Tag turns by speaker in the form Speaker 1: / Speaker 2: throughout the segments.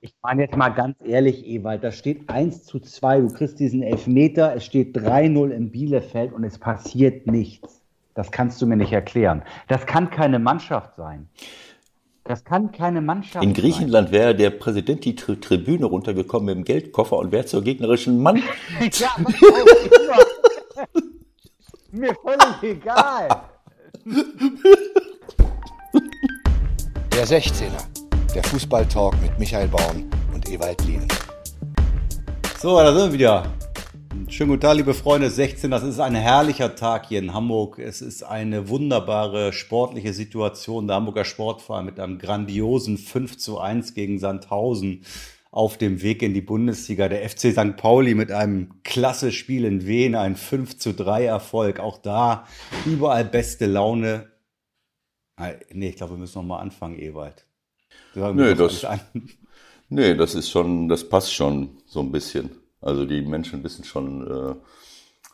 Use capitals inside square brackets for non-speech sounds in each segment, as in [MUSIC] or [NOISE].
Speaker 1: Ich meine jetzt mal ganz ehrlich, Ewald, da steht 1 zu 2, du kriegst diesen Elfmeter, es steht 3-0 in Bielefeld und es passiert nichts. Das kannst du mir nicht erklären. Das kann keine Mannschaft sein. Das kann keine Mannschaft
Speaker 2: In Griechenland wäre der Präsident die Tri Tribüne runtergekommen mit dem Geldkoffer und wäre zur gegnerischen Mann. [LAUGHS] ja, [LAUGHS]
Speaker 1: mir völlig egal.
Speaker 3: Der 16er, der Fußballtalk mit Michael Baum und Ewald Lien.
Speaker 4: So, da sind wir wieder. Schönen guten Tag, liebe Freunde. 16, das ist ein herrlicher Tag hier in Hamburg. Es ist eine wunderbare sportliche Situation. Der Hamburger Sportverein mit einem grandiosen 5 zu 1 gegen Sandhausen auf dem Weg in die Bundesliga. Der FC St. Pauli mit einem klasse Spiel in Wien, ein 5 zu 3 Erfolg. Auch da überall beste Laune. Nee, ich glaube, wir müssen noch mal anfangen, Ewald.
Speaker 2: Nee, das, nee, das ist schon, das passt schon so ein bisschen. Also die Menschen wissen schon, äh,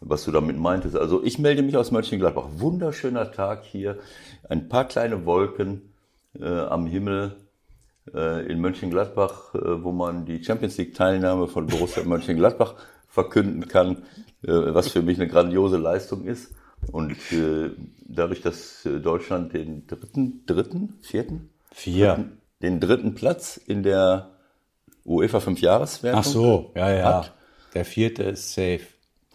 Speaker 2: was du damit meintest. Also ich melde mich aus Mönchengladbach. Wunderschöner Tag hier. Ein paar kleine Wolken äh, am Himmel äh, in Mönchengladbach, äh, wo man die Champions League Teilnahme von Borussia [LAUGHS] Mönchengladbach verkünden kann, äh, was für mich eine grandiose Leistung ist. Und äh, dadurch, dass Deutschland den dritten, dritten, vierten?
Speaker 4: Vier.
Speaker 2: Dritten, den dritten Platz in der UEFA Fünfjahreswertung
Speaker 4: Ach so, ja, ja. Hat, der vierte ist safe.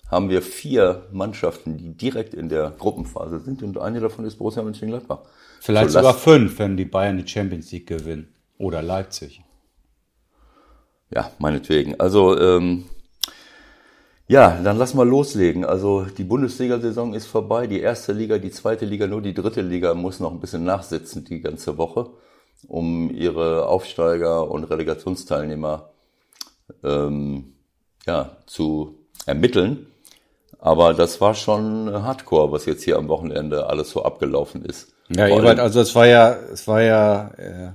Speaker 2: Haben wir vier Mannschaften, die direkt in der Gruppenphase sind und eine davon ist Borussia Mönchengladbach.
Speaker 4: Vielleicht so, sogar fünf, wenn die Bayern die Champions League gewinnen. Oder Leipzig.
Speaker 2: Ja, meinetwegen. Also, ähm, ja, dann lass mal loslegen. Also die Bundesliga-Saison ist vorbei. Die erste Liga, die zweite Liga, nur die dritte Liga muss noch ein bisschen nachsitzen die ganze Woche um ihre Aufsteiger und Relegationsteilnehmer ähm, ja, zu ermitteln. Aber das war schon Hardcore, was jetzt hier am Wochenende alles so abgelaufen ist.
Speaker 4: Ja, Ewald, also es war ja, es war ja äh,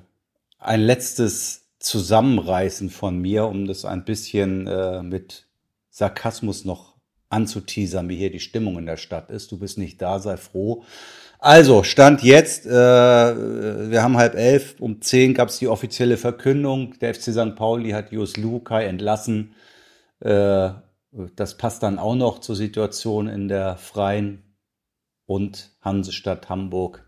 Speaker 4: ein letztes Zusammenreißen von mir, um das ein bisschen äh, mit Sarkasmus noch anzuteasern, wie hier die Stimmung in der Stadt ist. Du bist nicht da, sei froh. Also, Stand jetzt, äh, wir haben halb elf, um zehn gab es die offizielle Verkündung, der FC St. Pauli hat Jus Lukai entlassen. Äh, das passt dann auch noch zur Situation in der Freien und Hansestadt Hamburg.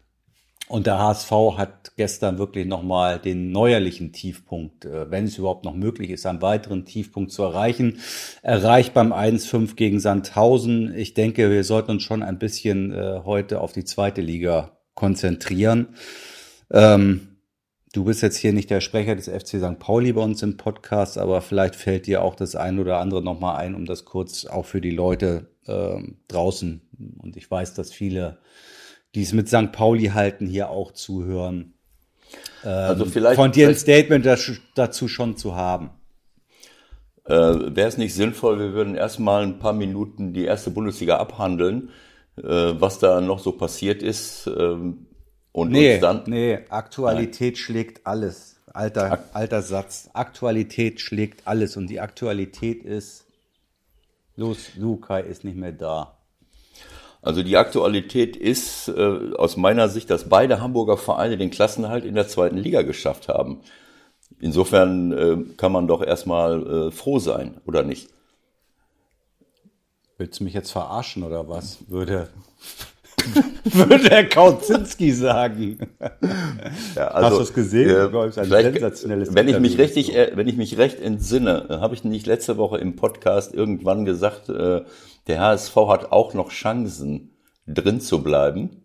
Speaker 4: Und der HSV hat gestern wirklich nochmal den neuerlichen Tiefpunkt, äh, wenn es überhaupt noch möglich ist, einen weiteren Tiefpunkt zu erreichen, erreicht beim 1-5 gegen Sandhausen. Ich denke, wir sollten uns schon ein bisschen äh, heute auf die zweite Liga konzentrieren. Ähm, du bist jetzt hier nicht der Sprecher des FC St. Pauli bei uns im Podcast, aber vielleicht fällt dir auch das ein oder andere nochmal ein, um das kurz auch für die Leute äh, draußen. Und ich weiß, dass viele die es mit St. Pauli halten, hier auch zuhören.
Speaker 2: Ähm, also vielleicht
Speaker 4: von dir ein Statement dazu schon zu haben.
Speaker 2: Äh, Wäre es nicht sinnvoll, wir würden erstmal ein paar Minuten die erste Bundesliga abhandeln, äh, was da noch so passiert ist. Ähm,
Speaker 4: und nee, dann, nee, Aktualität nein. schlägt alles. Alter, alter Satz. Aktualität schlägt alles. Und die Aktualität ist, los, Lukai ist nicht mehr da.
Speaker 2: Also die Aktualität ist äh, aus meiner Sicht, dass beide Hamburger Vereine den Klassenhalt in der zweiten Liga geschafft haben. Insofern äh, kann man doch erstmal äh, froh sein, oder nicht?
Speaker 4: Willst du mich jetzt verarschen oder was? Würde, [LAUGHS] würde Herr Kautzinski sagen.
Speaker 2: Ja, also, Hast du es gesehen? Äh, ein sensationelles wenn ich mich richtig, äh, wenn ich mich recht entsinne, habe ich nicht letzte Woche im Podcast irgendwann gesagt, äh, der HSV hat auch noch Chancen, drin zu bleiben.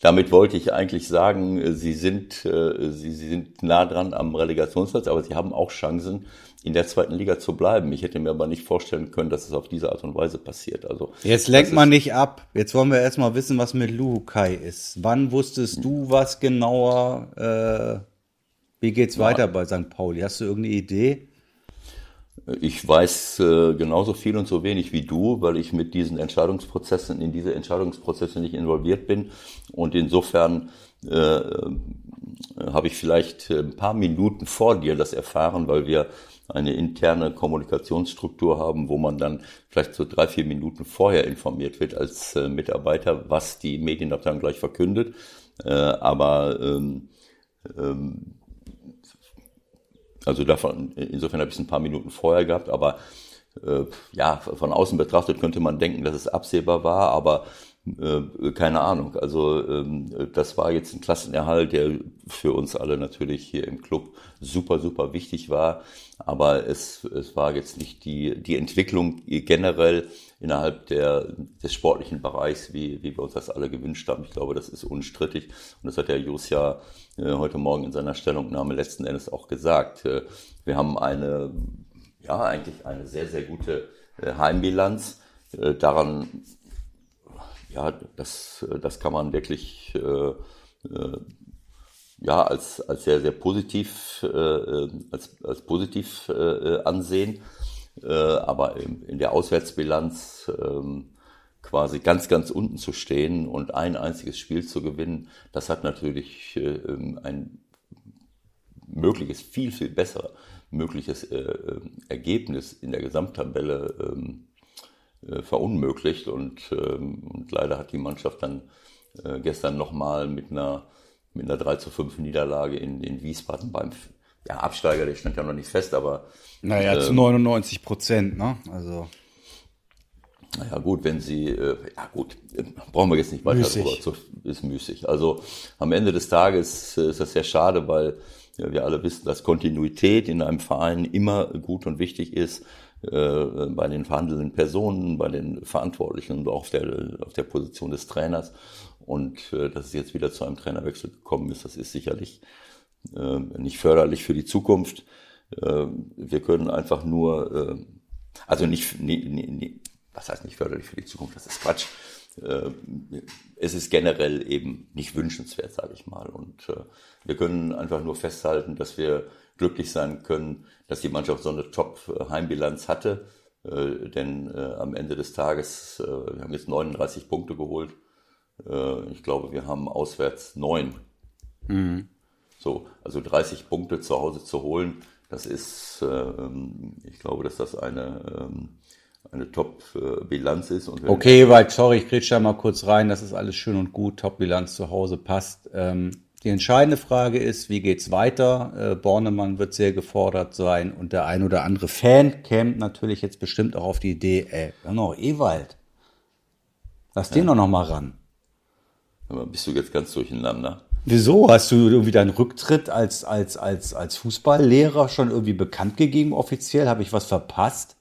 Speaker 2: Damit wollte ich eigentlich sagen, sie sind, äh, sie, sie sind nah dran am Relegationsplatz, aber sie haben auch Chancen, in der zweiten Liga zu bleiben. Ich hätte mir aber nicht vorstellen können, dass es auf diese Art und Weise passiert. Also
Speaker 4: jetzt lenkt man nicht ab. Jetzt wollen wir erstmal wissen, was mit Lukai ist. Wann wusstest du was genauer? Äh, wie geht's ja. weiter bei St. Pauli? Hast du irgendeine Idee?
Speaker 2: Ich weiß äh, genauso viel und so wenig wie du, weil ich mit diesen Entscheidungsprozessen, in diese Entscheidungsprozesse nicht involviert bin. Und insofern äh, äh, habe ich vielleicht ein paar Minuten vor dir das erfahren, weil wir eine interne Kommunikationsstruktur haben, wo man dann vielleicht so drei, vier Minuten vorher informiert wird als äh, Mitarbeiter, was die Medienabteilung gleich verkündet. Äh, aber ähm, ähm, Also davon, insofern habe ich es ein paar Minuten vorher gehabt, aber äh, ja, von außen betrachtet könnte man denken, dass es absehbar war, aber äh, keine Ahnung. Also ähm, das war jetzt ein Klassenerhalt, der für uns alle natürlich hier im Club super, super wichtig war. Aber es, es war jetzt nicht die, die Entwicklung generell innerhalb der, des sportlichen Bereichs, wie, wie wir uns das alle gewünscht haben. Ich glaube, das ist unstrittig. Und das hat der Jus ja äh, heute Morgen in seiner Stellungnahme letzten Endes auch gesagt. Äh, wir haben eine, ja, eigentlich eine sehr, sehr gute Heimbilanz. Daran ja, das, das kann man wirklich äh, äh, ja, als, als sehr, sehr positiv, äh, als, als positiv äh, ansehen. Äh, aber in, in der Auswärtsbilanz äh, quasi ganz, ganz unten zu stehen und ein einziges Spiel zu gewinnen, das hat natürlich äh, ein mögliches, viel, viel besser mögliches äh, Ergebnis in der Gesamttabelle ähm, äh, verunmöglicht. Und, ähm, und leider hat die Mannschaft dann äh, gestern nochmal mit einer, mit einer 3 zu 5 Niederlage in, in Wiesbaden beim ja, Absteiger, der stand ja noch nicht fest, aber.
Speaker 4: Naja, äh, zu 99 Prozent, ne? Also.
Speaker 2: Naja, gut, wenn sie, äh, ja gut, brauchen wir jetzt nicht weiter müßig. drüber, zu, ist müßig. Also am Ende des Tages ist das sehr schade, weil ja, wir alle wissen, dass Kontinuität in einem Verein immer gut und wichtig ist. Äh, bei den verhandelnden Personen, bei den Verantwortlichen und auch auf der, auf der Position des Trainers. Und äh, dass es jetzt wieder zu einem Trainerwechsel gekommen ist, das ist sicherlich äh, nicht förderlich für die Zukunft. Äh, wir können einfach nur, äh, also nicht, was heißt nicht förderlich für die Zukunft, das ist Quatsch. Äh, es ist generell eben nicht wünschenswert, sage ich mal. Und äh, wir können einfach nur festhalten, dass wir glücklich sein können, dass die Mannschaft so eine Top-Heimbilanz hatte. Äh, denn äh, am Ende des Tages, äh, wir haben jetzt 39 Punkte geholt. Äh, ich glaube, wir haben auswärts neun. Mhm. So, also 30 Punkte zu Hause zu holen, das ist, ähm, ich glaube, dass das eine, ähm, eine Top-Bilanz ist.
Speaker 4: okay, weil, sorry, ich kriege da mal kurz rein, das ist alles schön und gut, Top-Bilanz zu Hause passt. Ähm, die entscheidende Frage ist, wie geht's weiter? Äh, Bornemann wird sehr gefordert sein und der ein oder andere Fan käme natürlich jetzt bestimmt auch auf die Idee, ey, noch Ewald. Lass ja. den doch noch mal ran.
Speaker 2: Aber bist du jetzt ganz durcheinander?
Speaker 4: Wieso? Hast du irgendwie deinen Rücktritt als, als, als, als Fußballlehrer schon irgendwie bekannt gegeben offiziell? Habe ich was verpasst?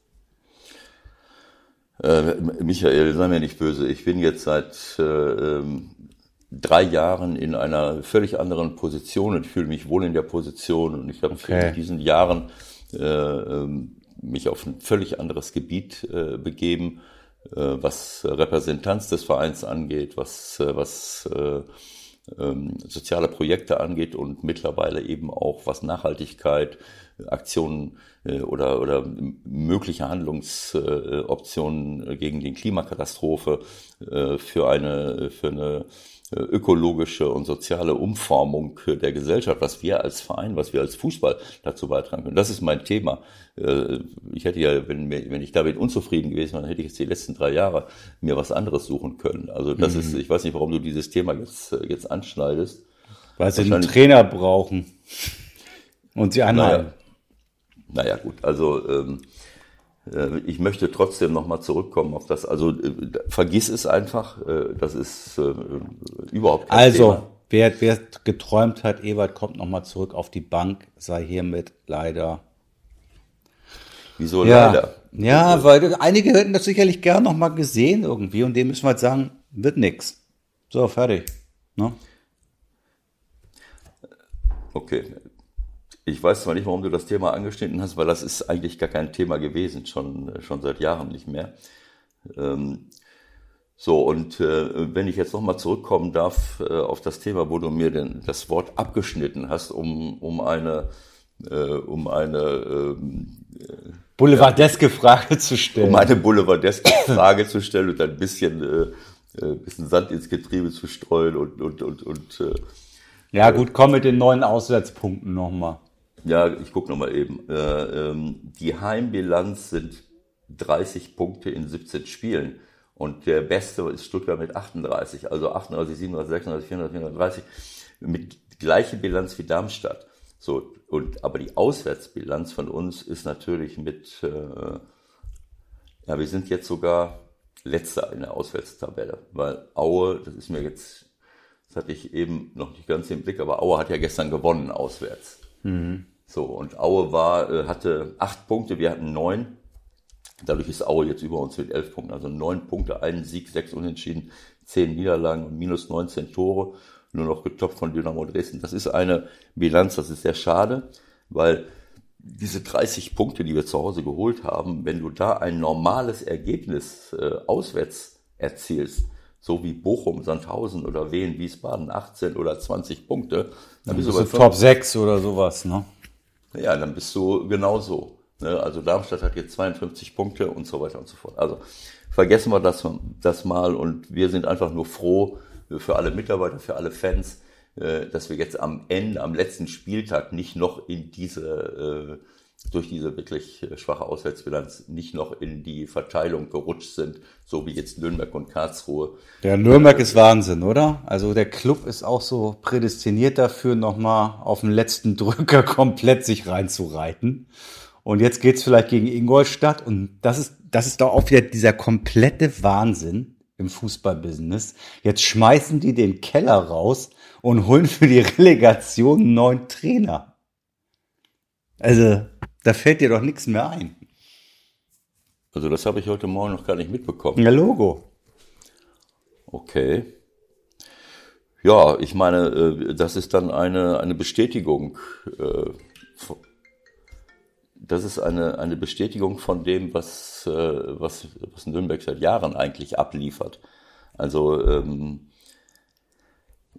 Speaker 2: Äh, Michael, sei mir nicht böse. Ich bin jetzt seit äh, ähm, drei Jahren in einer völlig anderen Position und ich fühle mich wohl in der Position und ich habe okay. in diesen Jahren äh, ähm, mich auf ein völlig anderes Gebiet äh, begeben, äh, was Repräsentanz des Vereins angeht, was, äh, was äh, ähm, soziale Projekte angeht und mittlerweile eben auch was Nachhaltigkeit, Aktionen äh, oder, oder mögliche Handlungsoptionen gegen die Klimakatastrophe äh, für eine, für eine äh, ökologische und soziale Umformung der Gesellschaft, was wir als Verein, was wir als Fußball dazu beitragen können. Das ist mein Thema. Äh, ich hätte ja, wenn, wenn ich damit unzufrieden gewesen wäre, dann hätte ich jetzt die letzten drei Jahre mir was anderes suchen können. Also das mhm. ist, ich weiß nicht, warum du dieses Thema jetzt, jetzt anschneidest.
Speaker 4: Weil sie einen Trainer brauchen und sie anhalten.
Speaker 2: Naja, naja gut, also ähm, äh, ich möchte trotzdem nochmal zurückkommen auf das. Also äh, vergiss es einfach. Äh, das ist äh, überhaupt
Speaker 4: kein Also, Thema. Wer, wer geträumt hat, Ewald kommt nochmal zurück auf die Bank, sei hiermit leider.
Speaker 2: Wieso
Speaker 4: ja.
Speaker 2: leider?
Speaker 4: Ja, weil einige hätten das sicherlich gern nochmal gesehen irgendwie und dem müssen wir jetzt sagen, wird nix. So, fertig. Ne?
Speaker 2: Okay, ich weiß zwar nicht, warum du das Thema angeschnitten hast, weil das ist eigentlich gar kein Thema gewesen, schon, schon seit Jahren nicht mehr. Ähm, so, und äh, wenn ich jetzt nochmal zurückkommen darf äh, auf das Thema, wo du mir denn das Wort abgeschnitten hast, um, um eine, äh, um eine ähm,
Speaker 4: äh, boulevardeske Frage zu stellen.
Speaker 2: Um eine boulevardeske Frage zu stellen und ein bisschen, äh, äh, bisschen Sand ins Getriebe zu streuen und, und, und, und äh,
Speaker 4: ja gut, komm mit den neuen Auswärtspunkten nochmal.
Speaker 2: Ja, ich gucke nochmal eben. Äh, ähm, die Heimbilanz sind 30 Punkte in 17 Spielen. Und der Beste ist Stuttgart mit 38. Also 38, 37, 36, 34, 34. Mit gleiche Bilanz wie Darmstadt. So, und, aber die Auswärtsbilanz von uns ist natürlich mit, äh, ja, wir sind jetzt sogar letzter in der Auswärtstabelle, weil Aue, das ist mir jetzt, das hatte ich eben noch nicht ganz im Blick, aber Aue hat ja gestern gewonnen auswärts. Mhm. So, und Aue war, äh, hatte acht Punkte, wir hatten neun. Dadurch ist Aue jetzt über uns mit elf Punkten, also neun Punkte, einen Sieg, sechs Unentschieden, zehn Niederlagen und minus 19 Tore nur noch getoppt von Dynamo Dresden. Das ist eine Bilanz, das ist sehr schade, weil diese 30 Punkte, die wir zu Hause geholt haben, wenn du da ein normales Ergebnis äh, auswärts erzielst, so wie Bochum, Sandhausen oder Wien, Wiesbaden, 18 oder 20 Punkte,
Speaker 4: dann bist du bei Top 6 oder sowas, ne?
Speaker 2: Ja, dann bist du genauso. Ne? Also Darmstadt hat jetzt 52 Punkte und so weiter und so fort. Also vergessen wir das, das mal und wir sind einfach nur froh, für alle Mitarbeiter, für alle Fans, äh, dass wir jetzt am Ende, am letzten Spieltag nicht noch in diese, äh, durch diese wirklich schwache Auswärtsbilanz nicht noch in die Verteilung gerutscht sind, so wie jetzt Nürnberg und Karlsruhe.
Speaker 4: Der Nürnberg ist Wahnsinn, oder? Also der Club ist auch so prädestiniert dafür, nochmal auf den letzten [LAUGHS] Drücker komplett sich reinzureiten. Und jetzt geht's vielleicht gegen Ingolstadt und das ist, das ist doch auch wieder dieser komplette Wahnsinn im Fußballbusiness. Jetzt schmeißen die den Keller raus und holen für die Relegation einen neuen Trainer. Also, da fällt dir doch nichts mehr ein.
Speaker 2: Also, das habe ich heute Morgen noch gar nicht mitbekommen.
Speaker 4: Ja, Logo.
Speaker 2: Okay. Ja, ich meine, äh, das ist dann eine, eine Bestätigung äh, das ist eine, eine Bestätigung von dem, was, äh, was, was Nürnberg seit Jahren eigentlich abliefert. Also ähm, äh,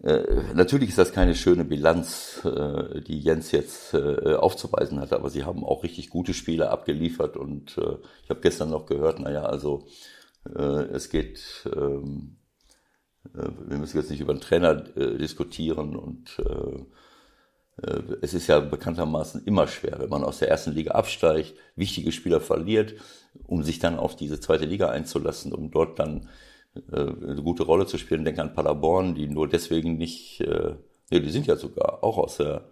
Speaker 2: natürlich ist das keine schöne Bilanz, äh, die Jens jetzt äh, aufzuweisen hat, aber sie haben auch richtig gute Spiele abgeliefert und äh, ich habe gestern noch gehört, naja, also äh, es geht, ähm, äh, wir müssen jetzt nicht über den Trainer äh, diskutieren und äh, äh, es ist ja bekanntermaßen immer schwer, wenn man aus der ersten Liga absteigt, wichtige Spieler verliert, um sich dann auf diese zweite Liga einzulassen, um dort dann äh, eine gute Rolle zu spielen. Denk an Paderborn, die nur deswegen nicht, äh, nee, die sind ja sogar auch aus der,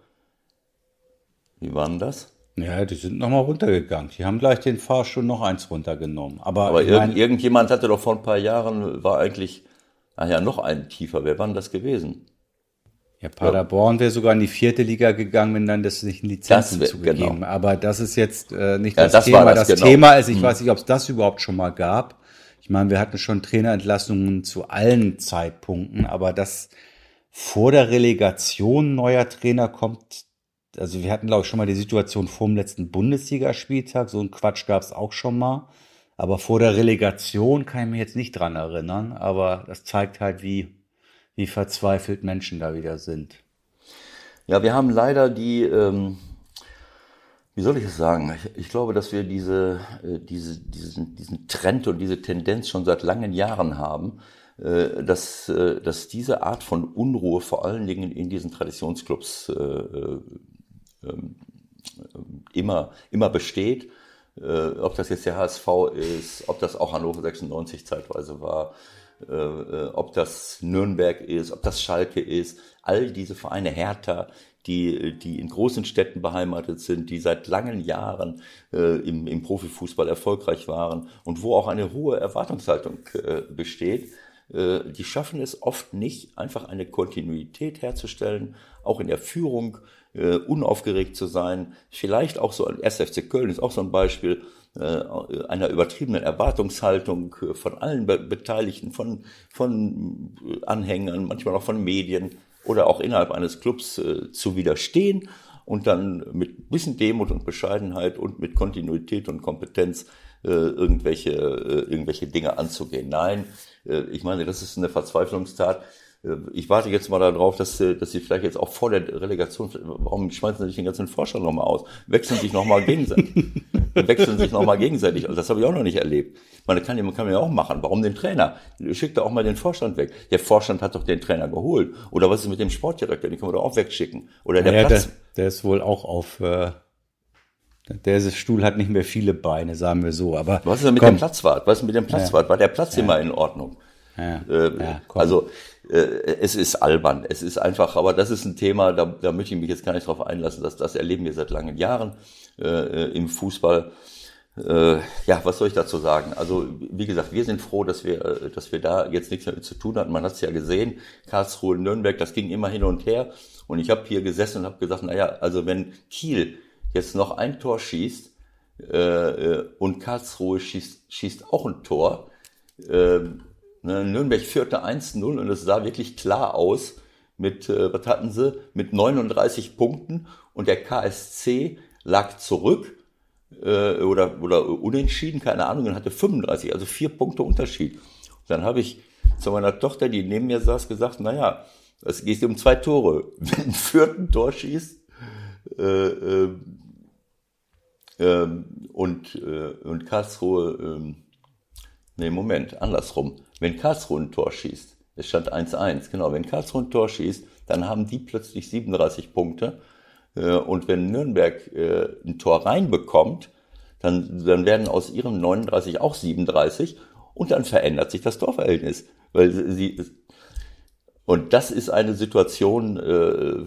Speaker 2: wie waren das?
Speaker 4: Ja, die sind nochmal runtergegangen. Die haben gleich den Fahrstuhl noch eins runtergenommen. Aber,
Speaker 2: Aber irg mein, irgendjemand hatte doch vor ein paar Jahren, war eigentlich, ach ja, noch einen tiefer. Wer war denn das gewesen?
Speaker 4: Ja, Paderborn wäre sogar in die vierte Liga gegangen, wenn dann das nicht in Lizenzen wär, zugegeben. Genau. Aber das ist jetzt äh, nicht ja, das, das, Thema. Das, das genau. Thema ist, ich hm. weiß nicht, ob es das überhaupt schon mal gab. Ich meine, wir hatten schon Trainerentlassungen zu allen Zeitpunkten, aber dass vor der Relegation neuer Trainer kommt, also wir hatten, glaube ich, schon mal die Situation vor dem letzten Bundesligaspieltag, so ein Quatsch gab es auch schon mal. Aber vor der Relegation kann ich mich jetzt nicht dran erinnern, aber das zeigt halt, wie wie verzweifelt Menschen da wieder sind.
Speaker 2: Ja, wir haben leider die, ähm, wie soll ich es sagen? Ich, glaube, dass wir diese, äh, diese, diesen, diesen Trend und diese Tendenz schon seit langen Jahren haben, äh, dass, äh, dass diese Art von Unruhe vor allen Dingen in diesen Traditionsclubs äh, äh, ähm, immer, immer besteht. Ob das jetzt der HSV ist, ob das auch Hannover 96 zeitweise war, ob das Nürnberg ist, ob das Schalke ist, all diese Vereine, Hertha, die, die in großen Städten beheimatet sind, die seit langen Jahren äh, im, im Profifußball erfolgreich waren und wo auch eine hohe Erwartungshaltung äh, besteht, äh, die schaffen es oft nicht, einfach eine Kontinuität herzustellen, auch in der Führung äh, unaufgeregt zu sein. Vielleicht auch so, 1. FC Köln ist auch so ein Beispiel, äh, einer übertriebenen Erwartungshaltung von allen Beteiligten, von, von Anhängern, manchmal auch von Medien oder auch innerhalb eines Clubs äh, zu widerstehen und dann mit bisschen Demut und Bescheidenheit und mit Kontinuität und Kompetenz äh, irgendwelche, irgendwelche Dinge anzugehen. Nein, ich meine, das ist eine Verzweiflungstat. Äh, ich warte jetzt mal darauf, dass, äh, dass sie vielleicht jetzt auch vor der Relegation, warum schmeißen sie nicht den ganzen Vorstand nochmal aus? Wechseln sich nochmal gegenseitig. [LAUGHS] Wechseln sich nochmal gegenseitig. Also das habe ich auch noch nicht erlebt. Man kann, man kann ja auch machen. Warum den Trainer? Schickt doch auch mal den Vorstand weg. Der Vorstand hat doch den Trainer geholt. Oder was ist mit dem Sportdirektor? Den können wir doch auch wegschicken. Oder der
Speaker 4: ja, Platz. Der, der ist wohl auch auf, äh, der Stuhl hat nicht mehr viele Beine, sagen wir so. Aber
Speaker 2: was ist denn mit komm. dem Platzwart? Was ist mit dem Platzwart? War der Platz ja. immer in Ordnung? Ja, äh, ja, also äh, es ist albern, es ist einfach, aber das ist ein Thema, da, da möchte ich mich jetzt gar nicht drauf einlassen, dass das erleben wir seit langen Jahren äh, äh im Fußball. Äh, ja, was soll ich dazu sagen? Also wie gesagt, wir sind froh, dass wir, äh, dass wir da jetzt nichts mehr mit zu tun hatten. Man hat es ja gesehen, Karlsruhe, Nürnberg, das ging immer hin und her. Und ich habe hier gesessen und habe gesagt, naja, also wenn Kiel jetzt noch ein Tor schießt und Karlsruhe schießt, schießt auch ein Tor, äh, Nürnberg führte 1-0 und es sah wirklich klar aus mit, äh, was hatten sie, mit 39 Punkten und der KSC lag zurück äh, oder, oder unentschieden, keine Ahnung, und hatte 35, also vier Punkte Unterschied. Und dann habe ich zu meiner Tochter, die neben mir saß, gesagt, naja, es geht um zwei Tore. [LAUGHS] Wenn ein vierten Tor schießt äh, äh, äh, und, äh, und Karlsruhe, äh, nee, Moment, andersrum. Wenn Karlsruhe ein Tor schießt, es stand 1-1, genau, wenn Karlsruhe ein Tor schießt, dann haben die plötzlich 37 Punkte äh, und wenn Nürnberg äh, ein Tor reinbekommt, dann, dann werden aus ihrem 39 auch 37 und dann verändert sich das Torverhältnis. Weil sie, und das ist eine Situation, äh,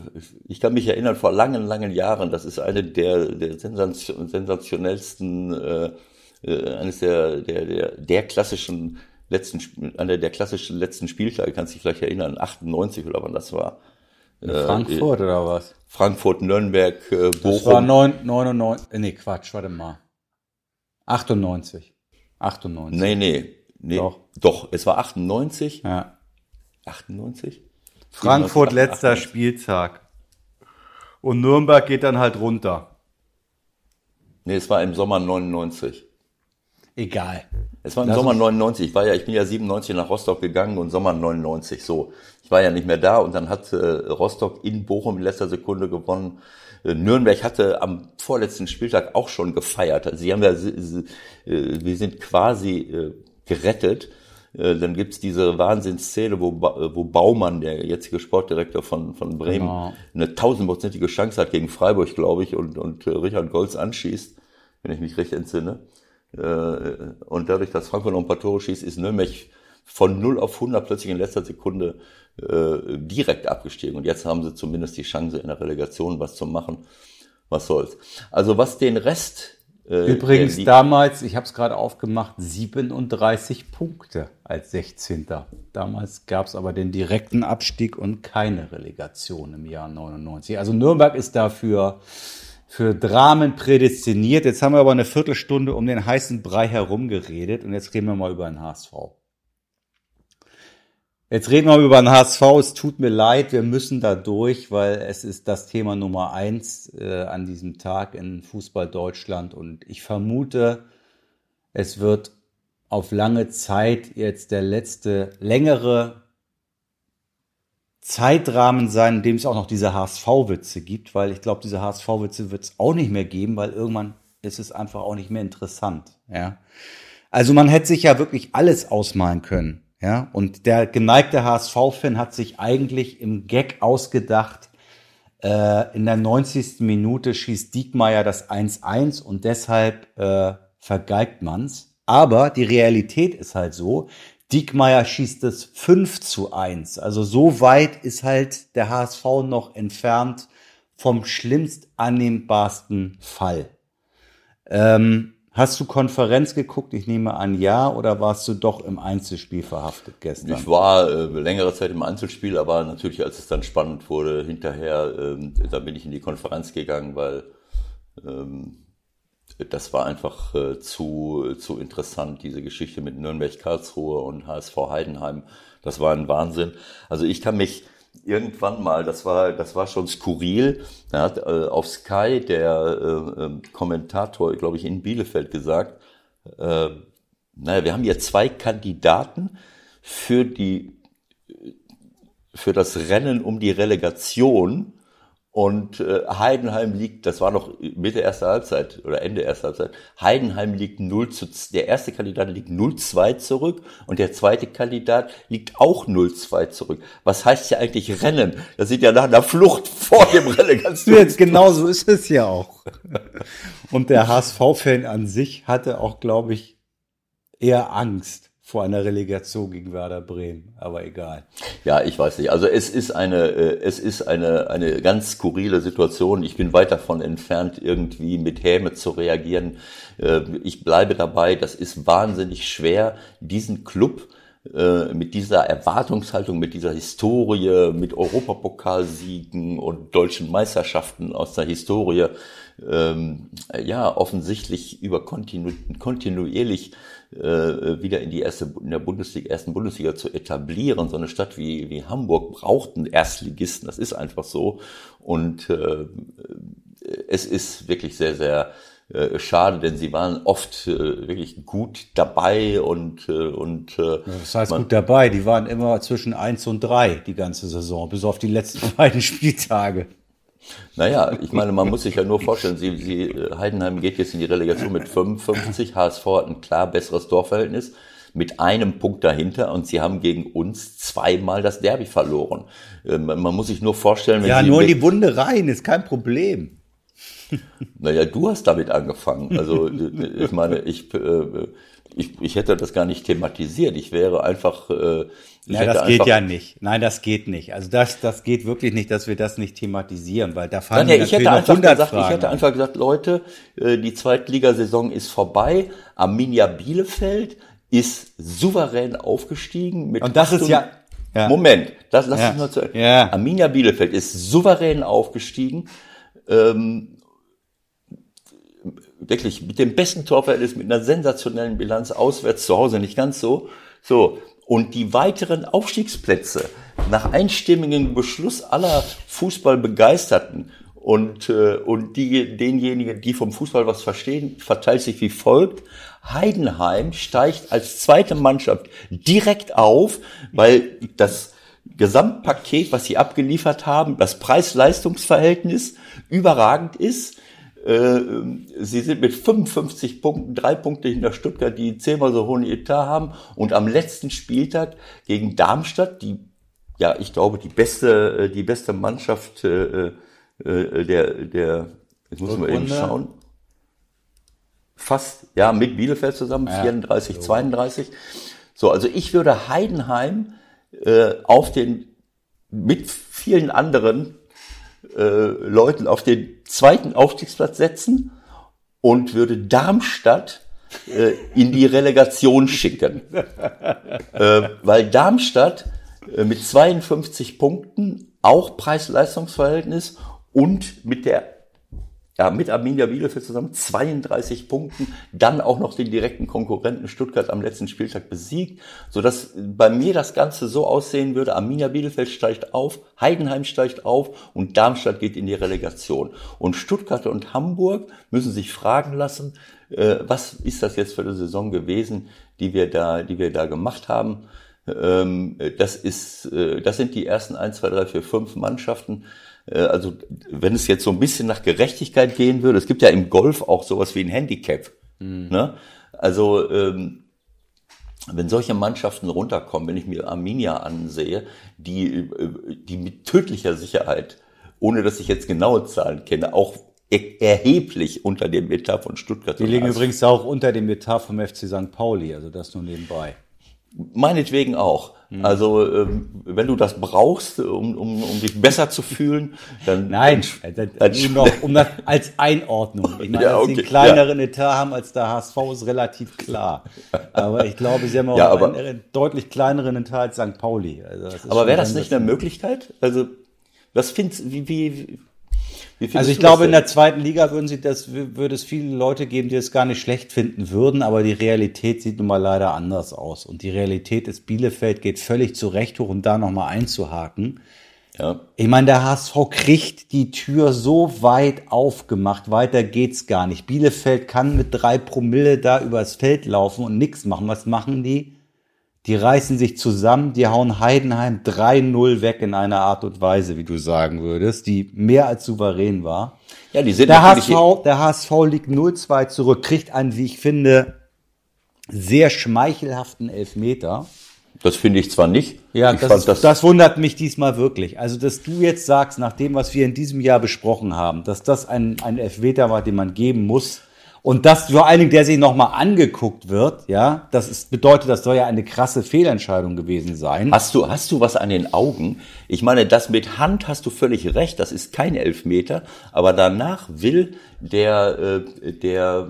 Speaker 2: ich kann mich erinnern, vor langen, langen Jahren, das ist eine der, der sensationellsten, eines der, der, der, der klassischen letzten, einer der klassischen letzten Spieltage, kannst dich vielleicht erinnern, 98 oder wann das war.
Speaker 4: In Frankfurt äh, oder was?
Speaker 2: Frankfurt, Nürnberg, äh,
Speaker 4: Bochum. Das war 9, 99, nee, Quatsch, warte mal. 98. 98.
Speaker 2: Nee, nee, nee. Doch. Doch, es war 98. Ja. 98?
Speaker 4: Frankfurt 97, letzter 98. Spieltag. Und Nürnberg geht dann halt runter.
Speaker 2: Nee, es war im Sommer 99.
Speaker 4: Egal.
Speaker 2: Es war im Lass Sommer 99. Ich war ja, ich bin ja 97 nach Rostock gegangen und Sommer 99. So, ich war ja nicht mehr da und dann hat äh, Rostock in Bochum in letzter Sekunde gewonnen. Äh, Nürnberg hatte am vorletzten Spieltag auch schon gefeiert. Also sie haben ja, äh, wir sind quasi äh, gerettet. Äh, dann gibt's diese Wahnsinnsszene, wo, wo Baumann, der jetzige Sportdirektor von, von Bremen, genau. eine tausendprozentige Chance hat gegen Freiburg, glaube ich, und, und Richard Golz anschießt, wenn ich mich recht entsinne. Äh, und dadurch, dass Frankfurt noch ein paar Tore schießt, ist Nürnberg von 0 auf 100 plötzlich in letzter Sekunde äh, direkt abgestiegen. Und jetzt haben sie zumindest die Chance, in der Relegation was zu machen. Was soll's. Also was den Rest...
Speaker 4: Äh, Übrigens damals, ich habe es gerade aufgemacht, 37 Punkte als 16. Damals gab es aber den direkten Abstieg und keine Relegation im Jahr 99. Also Nürnberg ist dafür für Dramen prädestiniert. Jetzt haben wir aber eine Viertelstunde um den heißen Brei herum geredet und jetzt reden wir mal über den HSV. Jetzt reden wir über den HSV. Es tut mir leid, wir müssen da durch, weil es ist das Thema Nummer eins äh, an diesem Tag in Fußball Deutschland und ich vermute, es wird auf lange Zeit jetzt der letzte längere Zeitrahmen sein, in dem es auch noch diese HSV-Witze gibt, weil ich glaube, diese HSV-Witze wird es auch nicht mehr geben, weil irgendwann ist es einfach auch nicht mehr interessant. Ja, also man hätte sich ja wirklich alles ausmalen können. Ja, und der geneigte HSV-Fan hat sich eigentlich im Gag ausgedacht, äh, in der 90. Minute schießt Diekmeyer das 1-1 und deshalb äh, vergeigt man's. Aber die Realität ist halt so, Diekmeyer schießt es 5 zu 1. Also so weit ist halt der HSV noch entfernt vom schlimmst annehmbarsten Fall. Ähm, hast du Konferenz geguckt? Ich nehme an, ja. Oder warst du doch im Einzelspiel verhaftet gestern?
Speaker 2: Ich war äh, längere Zeit im Einzelspiel, aber natürlich, als es dann spannend wurde, hinterher, ähm, da bin ich in die Konferenz gegangen, weil ähm, das war einfach äh, zu, zu interessant, diese Geschichte mit Nürnberg-Karlsruhe und HSV Heidenheim. Das war ein Wahnsinn. Also ich kann mich irgendwann mal, das war, das war schon skurril, da hat äh, auf Sky der äh, ähm, Kommentator, glaube ich, in Bielefeld gesagt, äh, naja, wir haben hier zwei Kandidaten für die, für das Rennen um die Relegation und äh, Heidenheim liegt, das war noch Mitte erster Halbzeit oder Ende erster Halbzeit, Heidenheim liegt 0 zu, der erste Kandidat liegt 0-2 zurück und der zweite Kandidat liegt auch 0-2 zurück. Was heißt ja eigentlich Rennen? Das sieht ja nach einer Flucht vor dem
Speaker 4: Relegation. genau so ist es ja auch. Und der HSV-Fan an sich hatte auch, glaube ich, eher Angst vor einer Relegation gegen Werder Bremen, aber egal.
Speaker 2: Ja, ich weiß nicht. Also es ist eine, äh, es ist eine, eine ganz skurrile Situation. Ich bin weit davon entfernt, irgendwie mit Häme zu reagieren. Äh, ich bleibe dabei, das ist wahnsinnig schwer, diesen Club äh, mit dieser Erwartungshaltung, mit dieser Historie, mit Europapokalsiegen und deutschen Meisterschaften aus der Historie, ähm, ja, offensichtlich über kontinu kontinuierlich äh, wieder in die erste in der Bundesliga, ersten Bundesliga zu etablieren. So eine Stadt wie, wie Hamburg braucht einen Erstligisten, das ist einfach so. Und äh, es ist wirklich sehr, sehr äh, schade, denn sie waren oft äh, wirklich gut dabei und äh, und
Speaker 4: äh, das heißt man, gut dabei. Die waren immer zwischen eins und drei die ganze Saison, bis auf die letzten [LAUGHS] beiden Spieltage.
Speaker 2: Naja, ich meine, man muss sich ja nur vorstellen, sie, sie, Heidenheim geht jetzt in die Relegation mit 55, HSV hat ein klar besseres Torverhältnis mit einem Punkt dahinter und sie haben gegen uns zweimal das Derby verloren. Ähm, man muss sich nur vorstellen,
Speaker 4: wenn ja, sie nur in die Wunde rein, ist kein Problem.
Speaker 2: Naja, du hast damit angefangen. Also ich meine, ich, äh, ich, ich hätte das gar nicht thematisiert. Ich wäre einfach. Äh,
Speaker 4: ja, das geht ja nicht. Nein, das geht nicht. Also das, das geht wirklich nicht, dass wir das nicht thematisieren, weil da fallen
Speaker 2: Nein, ja, ich hätte einfach gesagt, Fragen ich hätte einfach gesagt, Leute, äh, die Zweitligasaison ist vorbei. Arminia Bielefeld ist souverän aufgestiegen mit
Speaker 4: Und das Achtung, ist ja
Speaker 2: ja. Moment, das lass ja. ich nur zu. Ja. Arminia Bielefeld ist souverän aufgestiegen. Ähm, wirklich mit dem besten Torverhältnis, mit einer sensationellen Bilanz auswärts zu Hause nicht ganz so. So. Und die weiteren Aufstiegsplätze nach einstimmigem Beschluss aller Fußballbegeisterten und, äh, und die, denjenigen, die vom Fußball was verstehen, verteilt sich wie folgt. Heidenheim steigt als zweite Mannschaft direkt auf, weil das Gesamtpaket, was sie abgeliefert haben, das Preis-Leistungs-Verhältnis überragend ist. Äh, sie sind mit 55 Punkten, drei Punkte hinter Stuttgart, die zehnmal so hohen Etat haben. Und am letzten Spieltag gegen Darmstadt, die, ja, ich glaube, die beste, äh, die beste Mannschaft äh, äh, der, der, jetzt muss man eben schauen. Fast, ja, mit Bielefeld zusammen, ja, 34, so. 32. So, also ich würde Heidenheim äh, auf den, mit vielen anderen äh, Leuten auf den zweiten Aufstiegsplatz setzen und würde Darmstadt äh, in die Relegation schicken. [LAUGHS] äh, weil Darmstadt äh, mit 52 Punkten auch Preis-Leistungs-Verhältnis und mit der ja, mit Arminia Bielefeld zusammen 32 Punkten, dann auch noch den direkten Konkurrenten Stuttgart am letzten Spieltag besiegt, so dass bei mir das Ganze so aussehen würde, Arminia Bielefeld steigt auf, Heidenheim steigt auf und Darmstadt geht in die Relegation. Und Stuttgart und Hamburg müssen sich fragen lassen, äh, was ist das jetzt für eine Saison gewesen, die wir da, die wir da gemacht haben. Ähm, das ist, äh, das sind die ersten 1, 2, 3, 4, 5 Mannschaften, also wenn es jetzt so ein bisschen nach Gerechtigkeit gehen würde, es gibt ja im Golf auch sowas wie ein Handicap. Mhm. Ne? Also ähm, wenn solche Mannschaften runterkommen, wenn ich mir Arminia ansehe, die, äh, die mit tödlicher Sicherheit, ohne dass ich jetzt genaue Zahlen kenne, auch erheblich unter dem Etat von Stuttgart.
Speaker 4: Die liegen übrigens auch unter dem Etat vom FC St. Pauli, also das nur nebenbei.
Speaker 2: Meinetwegen auch. Hm. Also ähm, wenn du das brauchst, um, um, um dich besser zu fühlen, dann [LAUGHS]
Speaker 4: nein, dann, dann noch, um das [LAUGHS] als Einordnung. Ich meine, ja, okay. dass sie einen kleineren ja. Etat haben als der HSV ist relativ klar. Aber ich glaube, sie haben auch ja, aber, einen deutlich kleineren Etat als St. Pauli.
Speaker 2: Also aber wäre das nicht eine Möglichkeit? Also was findest wie, wie
Speaker 4: also ich glaube, in der zweiten Liga würden sie das, würde es viele Leute geben, die es gar nicht schlecht finden würden, aber die Realität sieht nun mal leider anders aus. Und die Realität ist, Bielefeld geht völlig zurecht hoch, um da nochmal einzuhaken. Ja. Ich meine, der HSV kriegt die Tür so weit aufgemacht, weiter geht's gar nicht. Bielefeld kann mit drei Promille da übers Feld laufen und nichts machen. Was machen die? Die reißen sich zusammen, die hauen Heidenheim 3-0 weg in einer Art und Weise, wie du sagen würdest, die mehr als souverän war. Ja, die sind der HSV, der HSV liegt 0-2 zurück, kriegt einen, wie ich finde, sehr schmeichelhaften Elfmeter.
Speaker 2: Das finde ich zwar nicht.
Speaker 4: Ja, das, das, das, wundert mich diesmal wirklich. Also, dass du jetzt sagst, nach dem, was wir in diesem Jahr besprochen haben, dass das ein, ein Elfmeter war, den man geben muss, Und das vor allen Dingen, der sich nochmal angeguckt wird, ja, das ist, bedeutet, das soll ja eine krasse Fehlentscheidung gewesen sein.
Speaker 2: Hast du, hast du was an den Augen? Ich meine, das mit Hand hast du völlig recht, das ist kein Elfmeter, aber danach will der, äh, der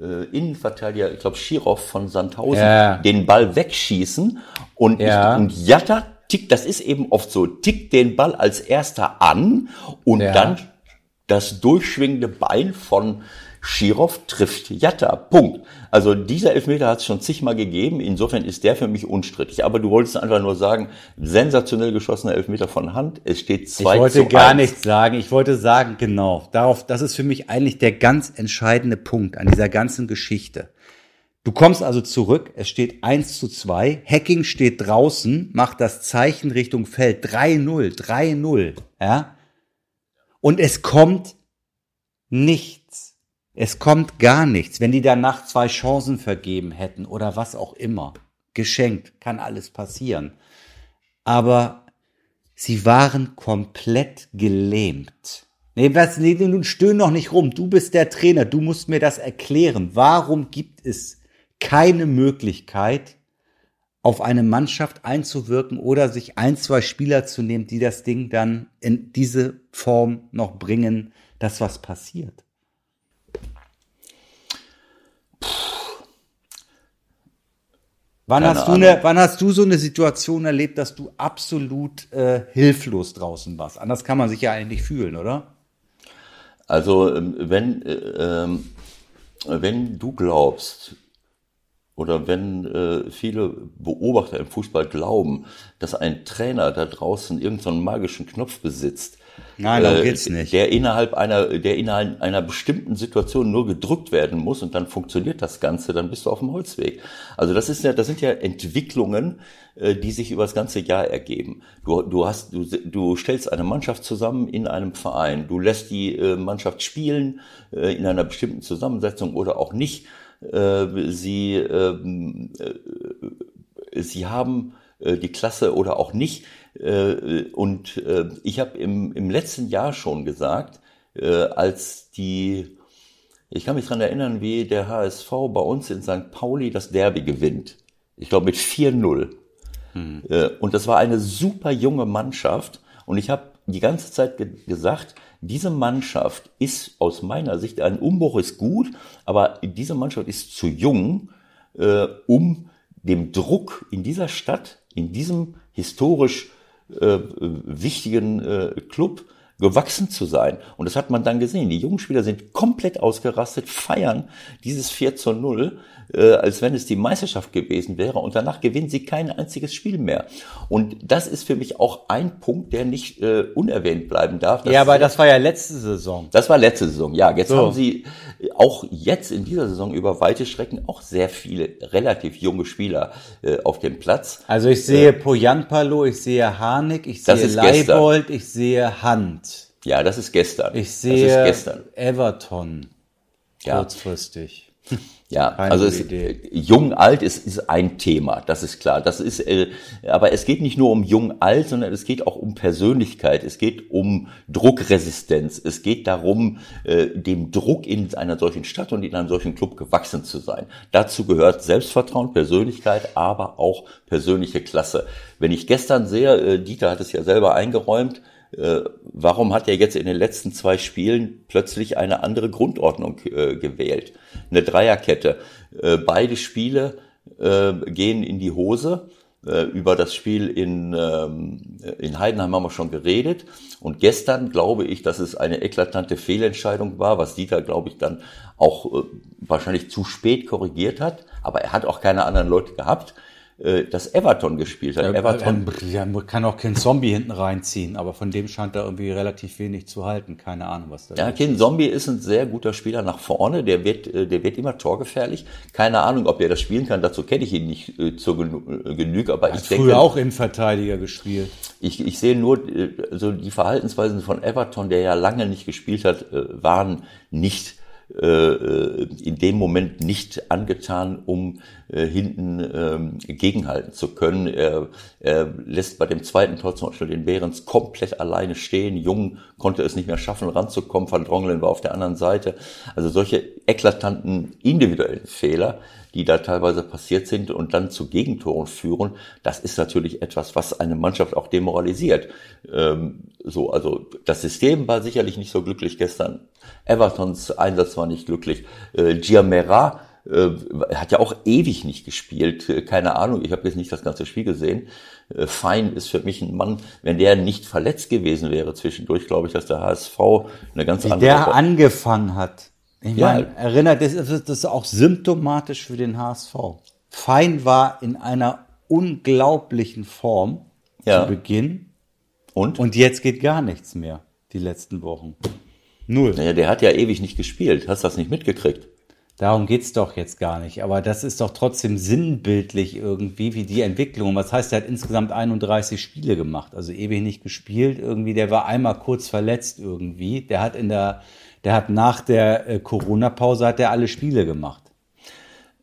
Speaker 2: äh, Innenverteidiger, ich glaube Schirov von Sandhausen, ja. den Ball wegschießen und, ja. und Jatta tickt, das ist eben oft so, tickt den Ball als erster an und ja. dann das durchschwingende Bein von Schirov trifft Jatta. Punkt. Also dieser Elfmeter hat es schon zigmal gegeben. Insofern ist der für mich unstrittig. Aber du wolltest einfach nur sagen, sensationell geschossener Elfmeter von Hand. Es steht 2
Speaker 4: Ich wollte gar 1. nichts sagen. Ich wollte sagen, genau. Darauf, das ist für mich eigentlich der ganz entscheidende Punkt an dieser ganzen Geschichte. Du kommst also zurück, es steht 1 zu 2, Hacking steht draußen, macht das Zeichen Richtung Feld 3-0, 3-0, ja? Und es kommt nichts. Es kommt gar nichts. Wenn die danach zwei Chancen vergeben hätten oder was auch immer, geschenkt, kann alles passieren. Aber sie waren komplett gelähmt. Nee, was, nee, nun stöhn noch nicht rum. Du bist der Trainer. Du musst mir das erklären. Warum gibt es keine Möglichkeit, auf eine Mannschaft einzuwirken oder sich ein, zwei Spieler zu nehmen, die das Ding dann in diese Form noch bringen, dass was passiert? Wann hast, du eine, wann hast du so eine Situation erlebt, dass du absolut äh, hilflos draußen warst? Anders kann man sich ja eigentlich fühlen, oder?
Speaker 2: Also ähm, wenn, äh, ähm, wenn du glaubst, oder wenn äh, viele Beobachter im Fußball glauben, dass ein Trainer da draußen irgendeinen so magischen Knopf besitzt,
Speaker 4: Nein, darum äh, geht's nicht.
Speaker 2: Der innerhalb einer, der innerhalb einer bestimmten Situation nur gedrückt werden muss und dann funktioniert das Ganze, dann bist du auf dem Holzweg. Also das ist ja, das sind ja Entwicklungen, äh, die sich über das ganze Jahr ergeben. Du, du hast, du, du stellst eine Mannschaft zusammen in einem Verein. Du lässt die äh, Mannschaft spielen äh, in einer bestimmten Zusammensetzung oder auch nicht. Äh, sie, ähm, äh, sie haben äh, die Klasse oder auch nicht. Äh, und äh, ich habe im, im letzten Jahr schon gesagt, als die, ich kann mich dran erinnern, wie der HSV bei uns in St. Pauli das Derby gewinnt. Ich glaube mit 4-0. Hm. Und das war eine super junge Mannschaft. Und ich habe die ganze Zeit ge gesagt, diese Mannschaft ist aus meiner Sicht, ein Umbruch ist gut, aber diese Mannschaft ist zu jung, äh, um dem Druck in dieser Stadt in diesem historisch äh, wichtigen äh, Club gewachsen zu sein. Und das hat man dann gesehen. Die jungen Spieler sind komplett ausgerastet, feiern dieses 4 zu 0, äh, als wenn es die Meisterschaft gewesen wäre. Und danach gewinnen sie kein einziges Spiel mehr. Und das ist für mich auch ein Punkt, der nicht äh, unerwähnt bleiben darf.
Speaker 4: Ja, aber das war ja letzte Saison.
Speaker 2: Das war letzte Saison, ja. Jetzt so. haben sie auch jetzt in dieser Saison über weite Strecken auch sehr viele relativ junge Spieler äh, auf dem Platz.
Speaker 4: Also ich sehe äh, Poyanpalo, ich sehe Harnik, ich sehe Leibold, ich sehe Hand.
Speaker 2: Ja, das ist gestern.
Speaker 4: Ich sehe gestern. Everton. Ja. Kurzfristig. [LAUGHS]
Speaker 2: Ja, Keine also es, jung alt ist, ist ein Thema, das ist klar. Das ist, äh, aber es geht nicht nur um jung alt, sondern es geht auch um Persönlichkeit. Es geht um Druckresistenz. Es geht darum, äh, dem Druck in einer solchen Stadt und in einem solchen Club gewachsen zu sein. Dazu gehört Selbstvertrauen, Persönlichkeit, aber auch persönliche Klasse. Wenn ich gestern sehe, äh, Dieter hat es ja selber eingeräumt, äh, warum hat er jetzt in den letzten zwei Spielen plötzlich eine andere Grundordnung äh, gewählt? Eine Dreierkette. Äh, beide Spiele äh, gehen in die Hose. Äh, über das Spiel in, ähm, in Heidenheim haben wir schon geredet. Und gestern glaube ich, dass es eine eklatante Fehlentscheidung war, was Dieter, glaube ich, dann auch äh, wahrscheinlich zu spät korrigiert hat. Aber er hat auch keine anderen Leute gehabt. Äh, das Everton gespielt hat. Ja, Everton
Speaker 4: ja, kann auch kein Zombie hinten reinziehen, aber von dem scheint er irgendwie relativ wenig zu halten. Keine Ahnung, was da
Speaker 2: Ja, Ken Zombie ist ein sehr guter Spieler nach vorne. Der wird, äh, der wird immer torgefährlich. Keine Ahnung, ob er das spielen kann. Dazu kenne ich ihn nicht äh, zur Genüge, aber er
Speaker 4: ich denke. früher auch Innenverteidiger gespielt.
Speaker 2: Ich, ich sehe nur, also die Verhaltensweisen von Everton, der ja lange nicht gespielt hat, waren nicht äh, in dem Moment nicht angetan, um äh, hinten ähm, gegenhalten zu können. Er, er lässt bei dem zweiten Tor zum Beispiel den Behrens komplett alleine stehen. Jung konnte es nicht mehr schaffen, ranzukommen. Van Drongelen war auf der anderen Seite. Also solche eklatanten individuellen Fehler, die da teilweise passiert sind und dann zu Gegentoren führen, das ist natürlich etwas, was eine Mannschaft auch demoralisiert. Ähm, so, also das System war sicherlich nicht so glücklich gestern. Evertons Einsatz war nicht glücklich. Äh, Giamera äh, hat ja auch ewig nicht gespielt. Äh, keine Ahnung, ich habe jetzt nicht das ganze Spiel gesehen. Äh, Fein ist für mich ein Mann, wenn der nicht verletzt gewesen wäre zwischendurch, glaube ich, dass der HSV eine ganz
Speaker 4: Wie
Speaker 2: andere.
Speaker 4: der angefangen hat. Ich
Speaker 2: Ja.
Speaker 4: meine, erinnert, das ist, das ist auch symptomatisch für den HSV. Fein war in einer unglaublichen Form
Speaker 2: Ja.
Speaker 4: zu Beginn
Speaker 2: und?
Speaker 4: und jetzt geht gar nichts mehr, die letzten Wochen. Null.
Speaker 2: Naja, der hat ja ewig nicht gespielt. Hast du das nicht mitgekriegt?
Speaker 4: Darum geht's doch jetzt gar nicht. Aber das ist doch trotzdem sinnbildlich irgendwie, wie die Entwicklung. Was heißt, der hat insgesamt 31 Spiele gemacht. Also ewig nicht gespielt irgendwie. Der war einmal kurz verletzt irgendwie. Der hat in der, der hat nach der äh, Corona-Pause hat der alle Spiele gemacht.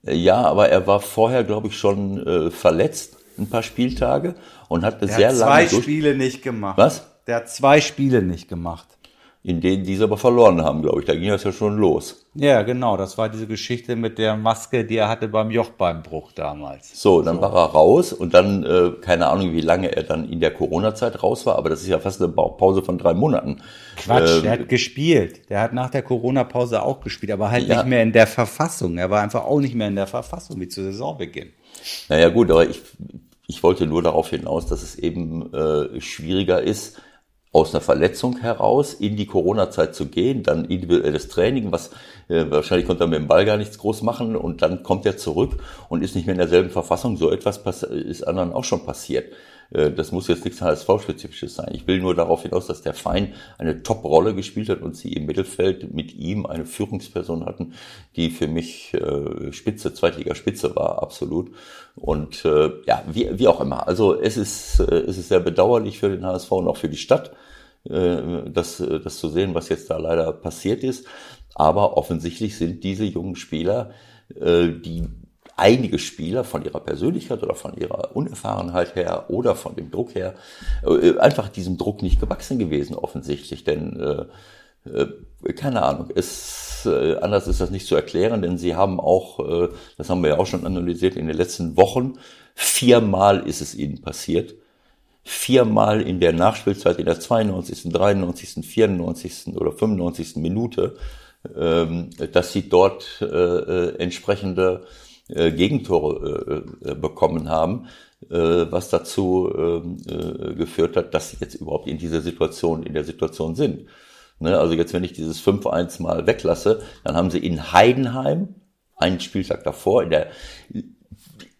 Speaker 2: Äh, Ja, aber er war vorher, glaube ich, schon äh, verletzt, ein paar Spieltage und hat eine
Speaker 4: Der
Speaker 2: sehr
Speaker 4: hat
Speaker 2: lange
Speaker 4: zwei Spiele nicht gemacht.
Speaker 2: Was?
Speaker 4: Der hat zwei Spiele nicht gemacht.
Speaker 2: In denen diese aber verloren haben, glaube ich. Da ging das ja schon los.
Speaker 4: Ja, genau. Das war diese Geschichte mit der Maske, die er hatte beim Jochbeinbruch damals.
Speaker 2: So, dann war er raus und dann, äh, keine Ahnung, wie lange er dann in der Corona-Zeit raus war, aber das ist ja fast eine Pause von drei Monaten.
Speaker 4: Quatsch,
Speaker 2: Ähm,
Speaker 4: der hat gespielt. Der hat nach der Corona-Pause auch gespielt, aber halt
Speaker 2: Ja.
Speaker 4: nicht mehr in der Verfassung. Er war einfach auch nicht mehr in der Verfassung wie zu Saisonbeginn.
Speaker 2: Naja gut, aber ich, ich wollte nur darauf hinaus, dass es eben äh, schwieriger ist, aus einer Verletzung heraus in die Corona-Zeit zu gehen, dann individuelles Training, was äh, wahrscheinlich konnte er mit dem Ball gar nichts groß machen und dann kommt er zurück und ist nicht mehr in derselben Verfassung. So etwas ist anderen auch schon passiert. Äh, Das muss jetzt nichts HSV-spezifisches sein. Ich will nur darauf hinaus, dass der Verein eine Top-Rolle gespielt hat und sie im Mittelfeld mit ihm eine Führungsperson hatten, die für mich äh, Spitze, Zweitligaspitze war, absolut. Und äh, ja, wie, wie auch immer. Also es ist, äh, es ist sehr bedauerlich für den HSV und auch für die Stadt, das, äh, das zu sehen, was jetzt da leider passiert ist. Aber offensichtlich sind diese jungen Spieler, äh, die einige Spieler von ihrer Persönlichkeit oder von ihrer Unerfahrenheit her oder von dem Druck her äh, einfach diesem Druck nicht gewachsen gewesen offensichtlich, denn äh, äh, keine Ahnung, es, äh, anders ist das nicht zu erklären, denn sie haben auch, äh, das haben wir ja auch schon analysiert in den letzten Wochen, viermal ist es ihnen passiert, viermal in der Nachspielzeit, in der 92., 93., 94. oder 95. Minute, ähm, dass sie dort äh, entsprechende äh, Gegentore äh, bekommen haben, was dazu ähm, äh, geführt hat, dass sie jetzt überhaupt in dieser Situation, in der Situation sind. Ne, also jetzt, wenn ich dieses 5-1 mal weglasse, dann haben sie in Heidenheim, einen Spieltag davor, in der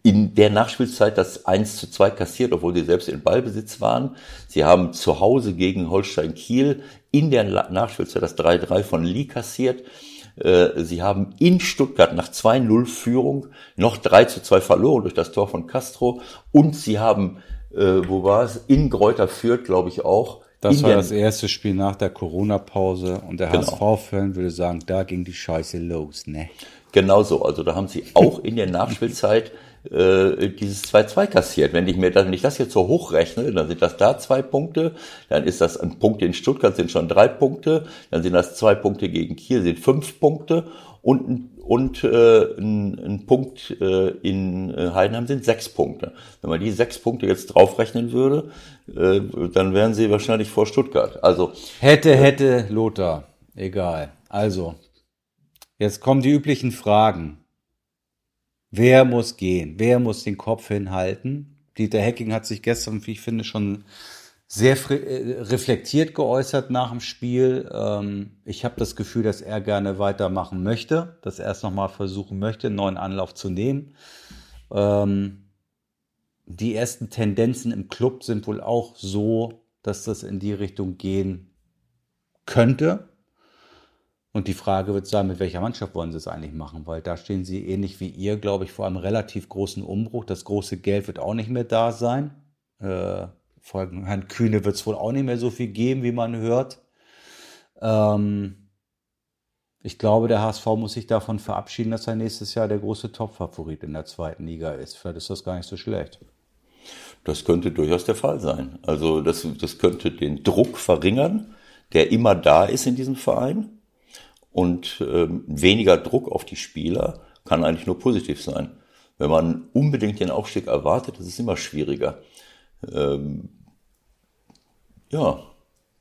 Speaker 2: in der Nachspielzeit das 1 zu 2 kassiert, obwohl sie selbst in Ballbesitz waren. Sie haben zu Hause gegen Holstein Kiel in der Nachspielzeit das 3-3 von Lee kassiert. Äh, Sie haben in Stuttgart nach 2-0 Führung noch 3 zu 2 verloren durch das Tor von Castro. Und sie haben, äh, wo war es, in Greuther Fürth, glaube ich auch.
Speaker 4: Das war das erste Spiel nach der Corona-Pause und der
Speaker 2: Genau.
Speaker 4: HSV-Fan würde sagen, da ging die Scheiße los, ne?
Speaker 2: Genauso, also da haben sie auch in der [LAUGHS] Nachspielzeit äh, dieses 2-2 kassiert. Wenn ich mir dann, wenn ich das jetzt so hochrechne, dann sind das da zwei Punkte, dann ist das ein Punkt in Stuttgart, sind schon drei Punkte, dann sind das zwei Punkte gegen Kiel, sind fünf Punkte und, und äh, ein, ein Punkt äh, in äh, Heidenheim sind sechs Punkte. Wenn man die sechs Punkte jetzt draufrechnen würde, äh, dann wären sie wahrscheinlich vor Stuttgart. Also
Speaker 4: Hätte, hätte, Lothar. Egal. Also, jetzt kommen die üblichen Fragen. Wer muss gehen? Wer muss den Kopf hinhalten? Dieter Hecking hat sich gestern, wie ich finde, schon sehr äh, reflektiert geäußert nach dem Spiel. Ähm, ich habe das Gefühl, dass er gerne weitermachen möchte, dass er es nochmal versuchen möchte, einen neuen Anlauf zu nehmen. Ähm, die ersten Tendenzen im Club sind wohl auch so, dass das in die Richtung gehen könnte. Und die Frage wird sein, mit welcher Mannschaft wollen sie es eigentlich machen? Weil da stehen sie ähnlich wie ihr, glaube ich, vor einem relativ großen Umbruch. Das große Geld wird auch nicht mehr da sein. Äh, vor Herrn Kühne wird es wohl auch nicht mehr so viel geben, wie man hört. Ähm, ich glaube, der HSV muss sich davon verabschieden, dass er nächstes Jahr der große Topfavorit in der zweiten Liga ist. Vielleicht ist das gar nicht so schlecht.
Speaker 2: Das könnte durchaus der Fall sein. Also das, das könnte den Druck verringern, der immer da ist in diesem Verein. Und ähm, weniger Druck auf die Spieler kann eigentlich nur positiv sein. Wenn man unbedingt den Aufstieg erwartet, ist immer schwieriger. Ähm,
Speaker 4: ja.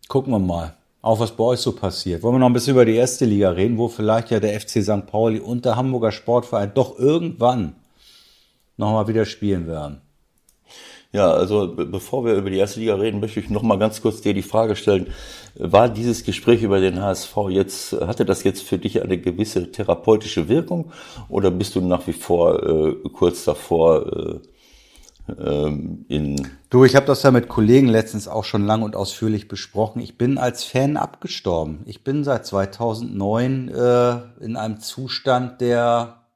Speaker 4: Gucken wir mal auch was bei euch so passiert. Wollen wir noch ein bisschen über die erste Liga reden, wo vielleicht ja der FC St. Pauli und der Hamburger Sportverein doch irgendwann nochmal wieder spielen werden?
Speaker 2: Ja, also bevor wir über die erste Liga reden, möchte ich noch mal ganz kurz dir die Frage stellen: War dieses Gespräch über den HSV jetzt hatte das jetzt für dich eine gewisse therapeutische Wirkung oder bist du nach wie vor äh, kurz davor? Äh,
Speaker 4: ähm, in. Du, ich habe das ja mit Kollegen letztens auch schon lang und ausführlich besprochen. Ich bin als Fan abgestorben. Ich bin seit 2009 äh, in einem Zustand, der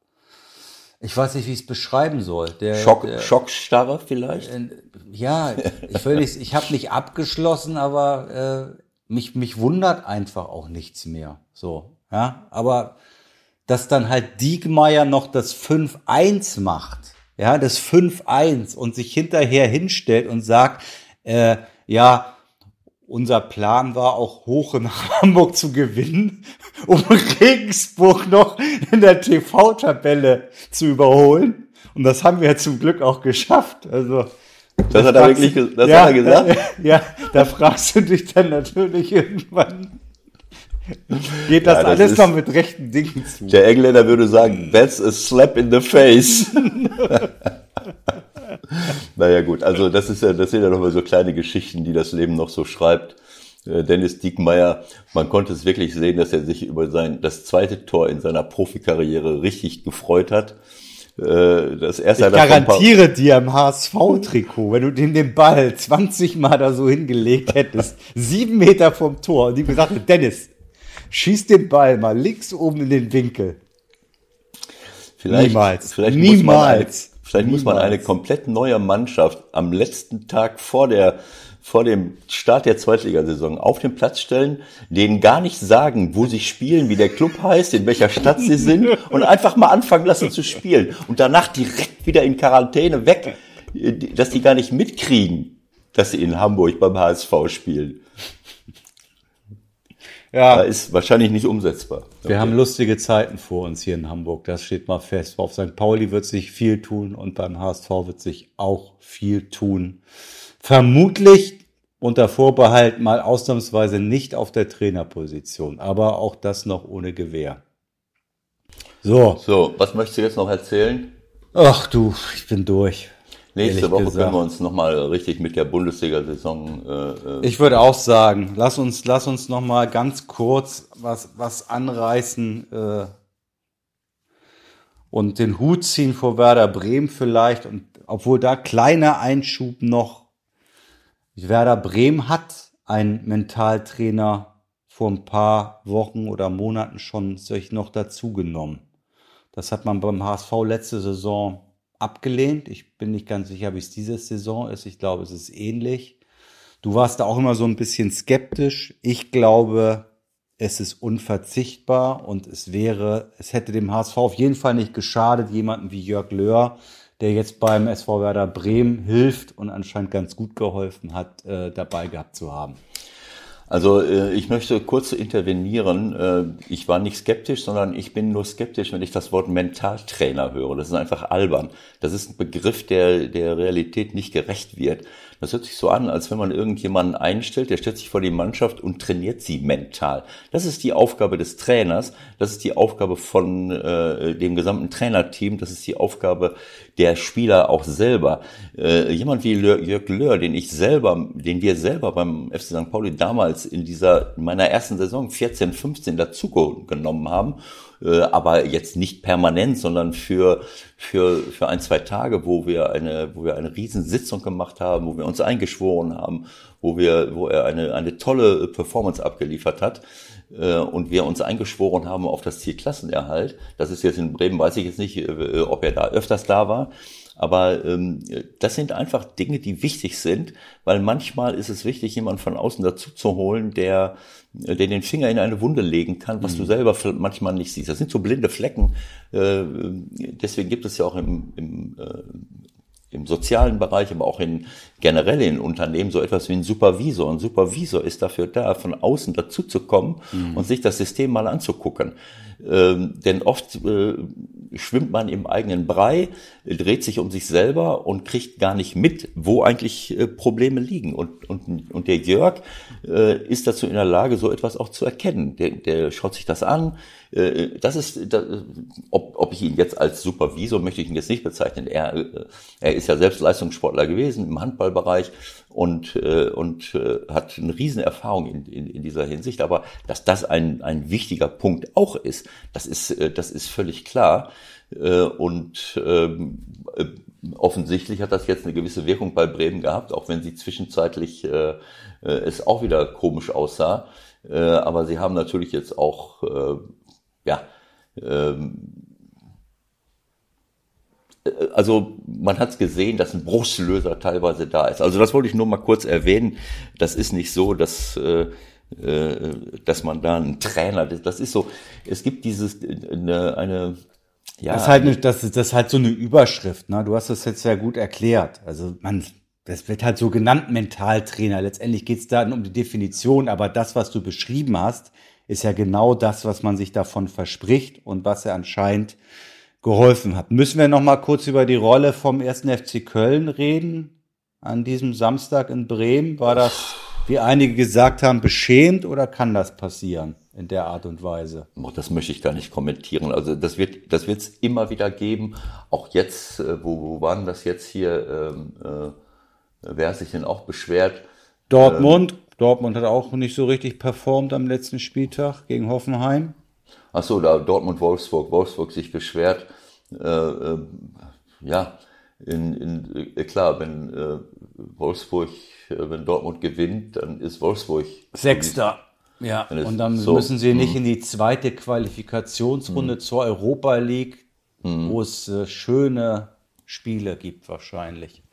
Speaker 4: ich weiß nicht, wie ich es beschreiben soll. Der,
Speaker 2: Schock, der, Schockstarre vielleicht?
Speaker 4: Äh, ja, ich nicht, ich habe nicht abgeschlossen, aber äh, mich mich wundert einfach auch nichts mehr. So, ja, aber dass dann halt Diegmeier noch das 5-1 macht ja, das 5-1 und sich hinterher hinstellt und sagt, äh, ja, unser Plan war auch hoch in [LAUGHS] Hamburg zu gewinnen, um Regensburg noch in der TV-Tabelle zu überholen. Und das haben wir ja zum Glück auch geschafft. Also
Speaker 2: das hat er wirklich das ja, hat er gesagt?
Speaker 4: Äh, [LAUGHS] ja, da fragst du dich dann natürlich irgendwann, Geht das, ja, das alles noch mit rechten Dingen zu?
Speaker 2: Der Engländer würde sagen, that's a slap in the face. [LAUGHS] [LAUGHS] naja gut, also das ist ja, das sind ja nochmal so kleine Geschichten, die das Leben noch so schreibt. Äh, Dennis Diekmeyer, man konnte es wirklich sehen, dass er sich über sein das zweite Tor in seiner Profikarriere richtig gefreut hat.
Speaker 4: Äh, das erste ich garantiere dir im HSV-Trikot, wenn du den, den Ball 20 Mal da so hingelegt hättest, [LAUGHS] sieben Meter vom Tor, und die gesagt hätte, Dennis, schieß den Ball mal links oben in den Winkel.
Speaker 2: Vielleicht, Niemals. Vielleicht Niemals. Vielleicht Niemals. muss man eine komplett neue Mannschaft am letzten Tag vor der vor dem Start der Zweitligasaison auf den Platz stellen, denen gar nicht sagen, wo sie spielen, wie der Club heißt, in welcher Stadt sie sind [LAUGHS] und einfach mal anfangen lassen zu spielen und danach direkt wieder in Quarantäne weg, dass die gar nicht mitkriegen, dass sie in Hamburg beim HSV spielen. Ja. ist wahrscheinlich nicht umsetzbar.
Speaker 4: Wir haben lustige Zeiten vor uns hier in Hamburg, das steht mal fest. Auf St. Pauli wird sich viel tun und beim HSV wird sich auch viel tun. Vermutlich unter Vorbehalt mal ausnahmsweise nicht auf der Trainerposition, aber auch das noch ohne Gewehr.
Speaker 2: So. So, was möchtest du jetzt noch erzählen?
Speaker 4: Ach du, ich bin durch.
Speaker 2: Nächste Woche gesagt. können wir uns nochmal richtig mit der Bundesliga-Saison. Äh,
Speaker 4: äh, ich würde auch sagen, lass uns, lass uns nochmal ganz kurz was, was anreißen äh, und den Hut ziehen vor Werder Bremen vielleicht. Und obwohl da kleiner Einschub noch. Werder Bremen hat einen Mentaltrainer vor ein paar Wochen oder Monaten schon sich noch dazu genommen. Das hat man beim HSV letzte Saison abgelehnt. Ich bin nicht ganz sicher, wie es diese Saison ist. Ich glaube, es ist ähnlich. Du warst da auch immer so ein bisschen skeptisch. Ich glaube, es ist unverzichtbar und es wäre, es hätte dem HSV auf jeden Fall nicht geschadet, jemanden wie Jörg Löhr, der jetzt beim SV Werder Bremen hilft und anscheinend ganz gut geholfen hat, äh, dabei gehabt zu haben.
Speaker 2: Also äh, ich möchte kurz intervenieren. Äh, ich war nicht skeptisch, sondern ich bin nur skeptisch, wenn ich das Wort Mentaltrainer höre. Das ist einfach albern. Das ist ein Begriff, der der Realität nicht gerecht wird. Das hört sich so an, als wenn man irgendjemanden einstellt, der stellt sich vor die Mannschaft und trainiert sie mental. Das ist die Aufgabe des Trainers, das ist die Aufgabe von äh, dem gesamten Trainerteam, das ist die Aufgabe der Spieler auch selber. Äh, jemand wie Jörg Löhr, den ich selber, den wir selber beim FC St. Pauli damals in dieser in meiner ersten Saison 14, 15 dazu genommen haben äh, aber jetzt nicht permanent, sondern für, für, für ein, zwei Tage, wo wir eine, wo wir eine Riesensitzung gemacht haben, wo wir uns eingeschworen haben, wo wir, wo er eine, eine tolle Performance abgeliefert hat äh, und wir uns eingeschworen haben auf das Ziel Klassenerhalt. Das ist jetzt in Bremen, weiß ich jetzt nicht, äh, ob er da öfters da war. Aber ähm, das sind einfach Dinge, die wichtig sind, weil manchmal ist es wichtig, jemanden von außen dazu zu holen, der, der den Finger in eine Wunde legen kann, was mhm. du selber manchmal nicht siehst. Das sind so blinde Flecken. Äh, deswegen gibt es ja auch im, im äh, im sozialen Bereich, aber auch in generell in Unternehmen so etwas wie ein Supervisor. Ein Supervisor ist dafür da, von außen dazu zu kommen mhm. und sich das System mal anzugucken. Ähm, denn oft äh, schwimmt man im eigenen Brei, dreht sich um sich selber und kriegt gar nicht mit, wo eigentlich äh, Probleme liegen. Und, und, und der Jörg äh, ist dazu in der Lage, so etwas auch zu erkennen. Der, der schaut sich das an. Äh, das ist, das, ob, ob ich ihn jetzt als Supervisor möchte ich ihn jetzt nicht bezeichnen. Er, äh, er ist ja selbst Leistungssportler gewesen im Handballbereich und, äh, und äh, hat eine riesen Erfahrung in, in, in dieser Hinsicht. Aber dass das ein, ein wichtiger Punkt auch ist, das ist, äh, das ist völlig klar. Äh, und ähm, äh, offensichtlich hat das jetzt eine gewisse Wirkung bei Bremen gehabt, auch wenn sie zwischenzeitlich äh, äh, es auch wieder komisch aussah. Äh, aber sie haben natürlich jetzt auch, äh, ja, ähm, äh, also man hat es gesehen, dass ein Brustlöser teilweise da ist. Also das wollte ich nur mal kurz erwähnen. Das ist nicht so, dass äh, äh dass man da einen Trainer, das ist so, es gibt dieses eine, eine
Speaker 4: ja, das ist halt, eine, das, das ist halt so eine Überschrift. Ne? Du hast das jetzt sehr gut erklärt. Also man, das wird halt so genannt Mentaltrainer. Letztendlich geht es dann um die Definition, aber das, was du beschrieben hast, ist ja genau das, was man sich davon verspricht und was er anscheinend geholfen hat. Müssen wir noch mal kurz über die Rolle vom ersten FC Köln reden? An diesem Samstag in Bremen war das, wie einige gesagt haben, beschämt oder kann das passieren in der Art und Weise?
Speaker 2: Das möchte ich gar nicht kommentieren. Also das wird, das wird es immer wieder geben. Auch jetzt, äh, wo, wo waren das jetzt hier? Ähm, äh, wer hat sich denn auch beschwert?
Speaker 4: Dortmund. Ähm, Dortmund hat auch nicht so richtig performt am letzten Spieltag gegen Hoffenheim.
Speaker 2: Achso, da Dortmund-Wolfsburg, Wolfsburg sich beschwert. Äh, äh, ja, in, in, äh, klar, wenn äh, Wolfsburg, wenn Dortmund gewinnt, dann ist Wolfsburg
Speaker 4: Sechster. Ja, und dann so, müssen sie nicht mh. in die zweite Qualifikationsrunde mh. zur Europa League, mh. wo es äh, schöne Spiele gibt wahrscheinlich,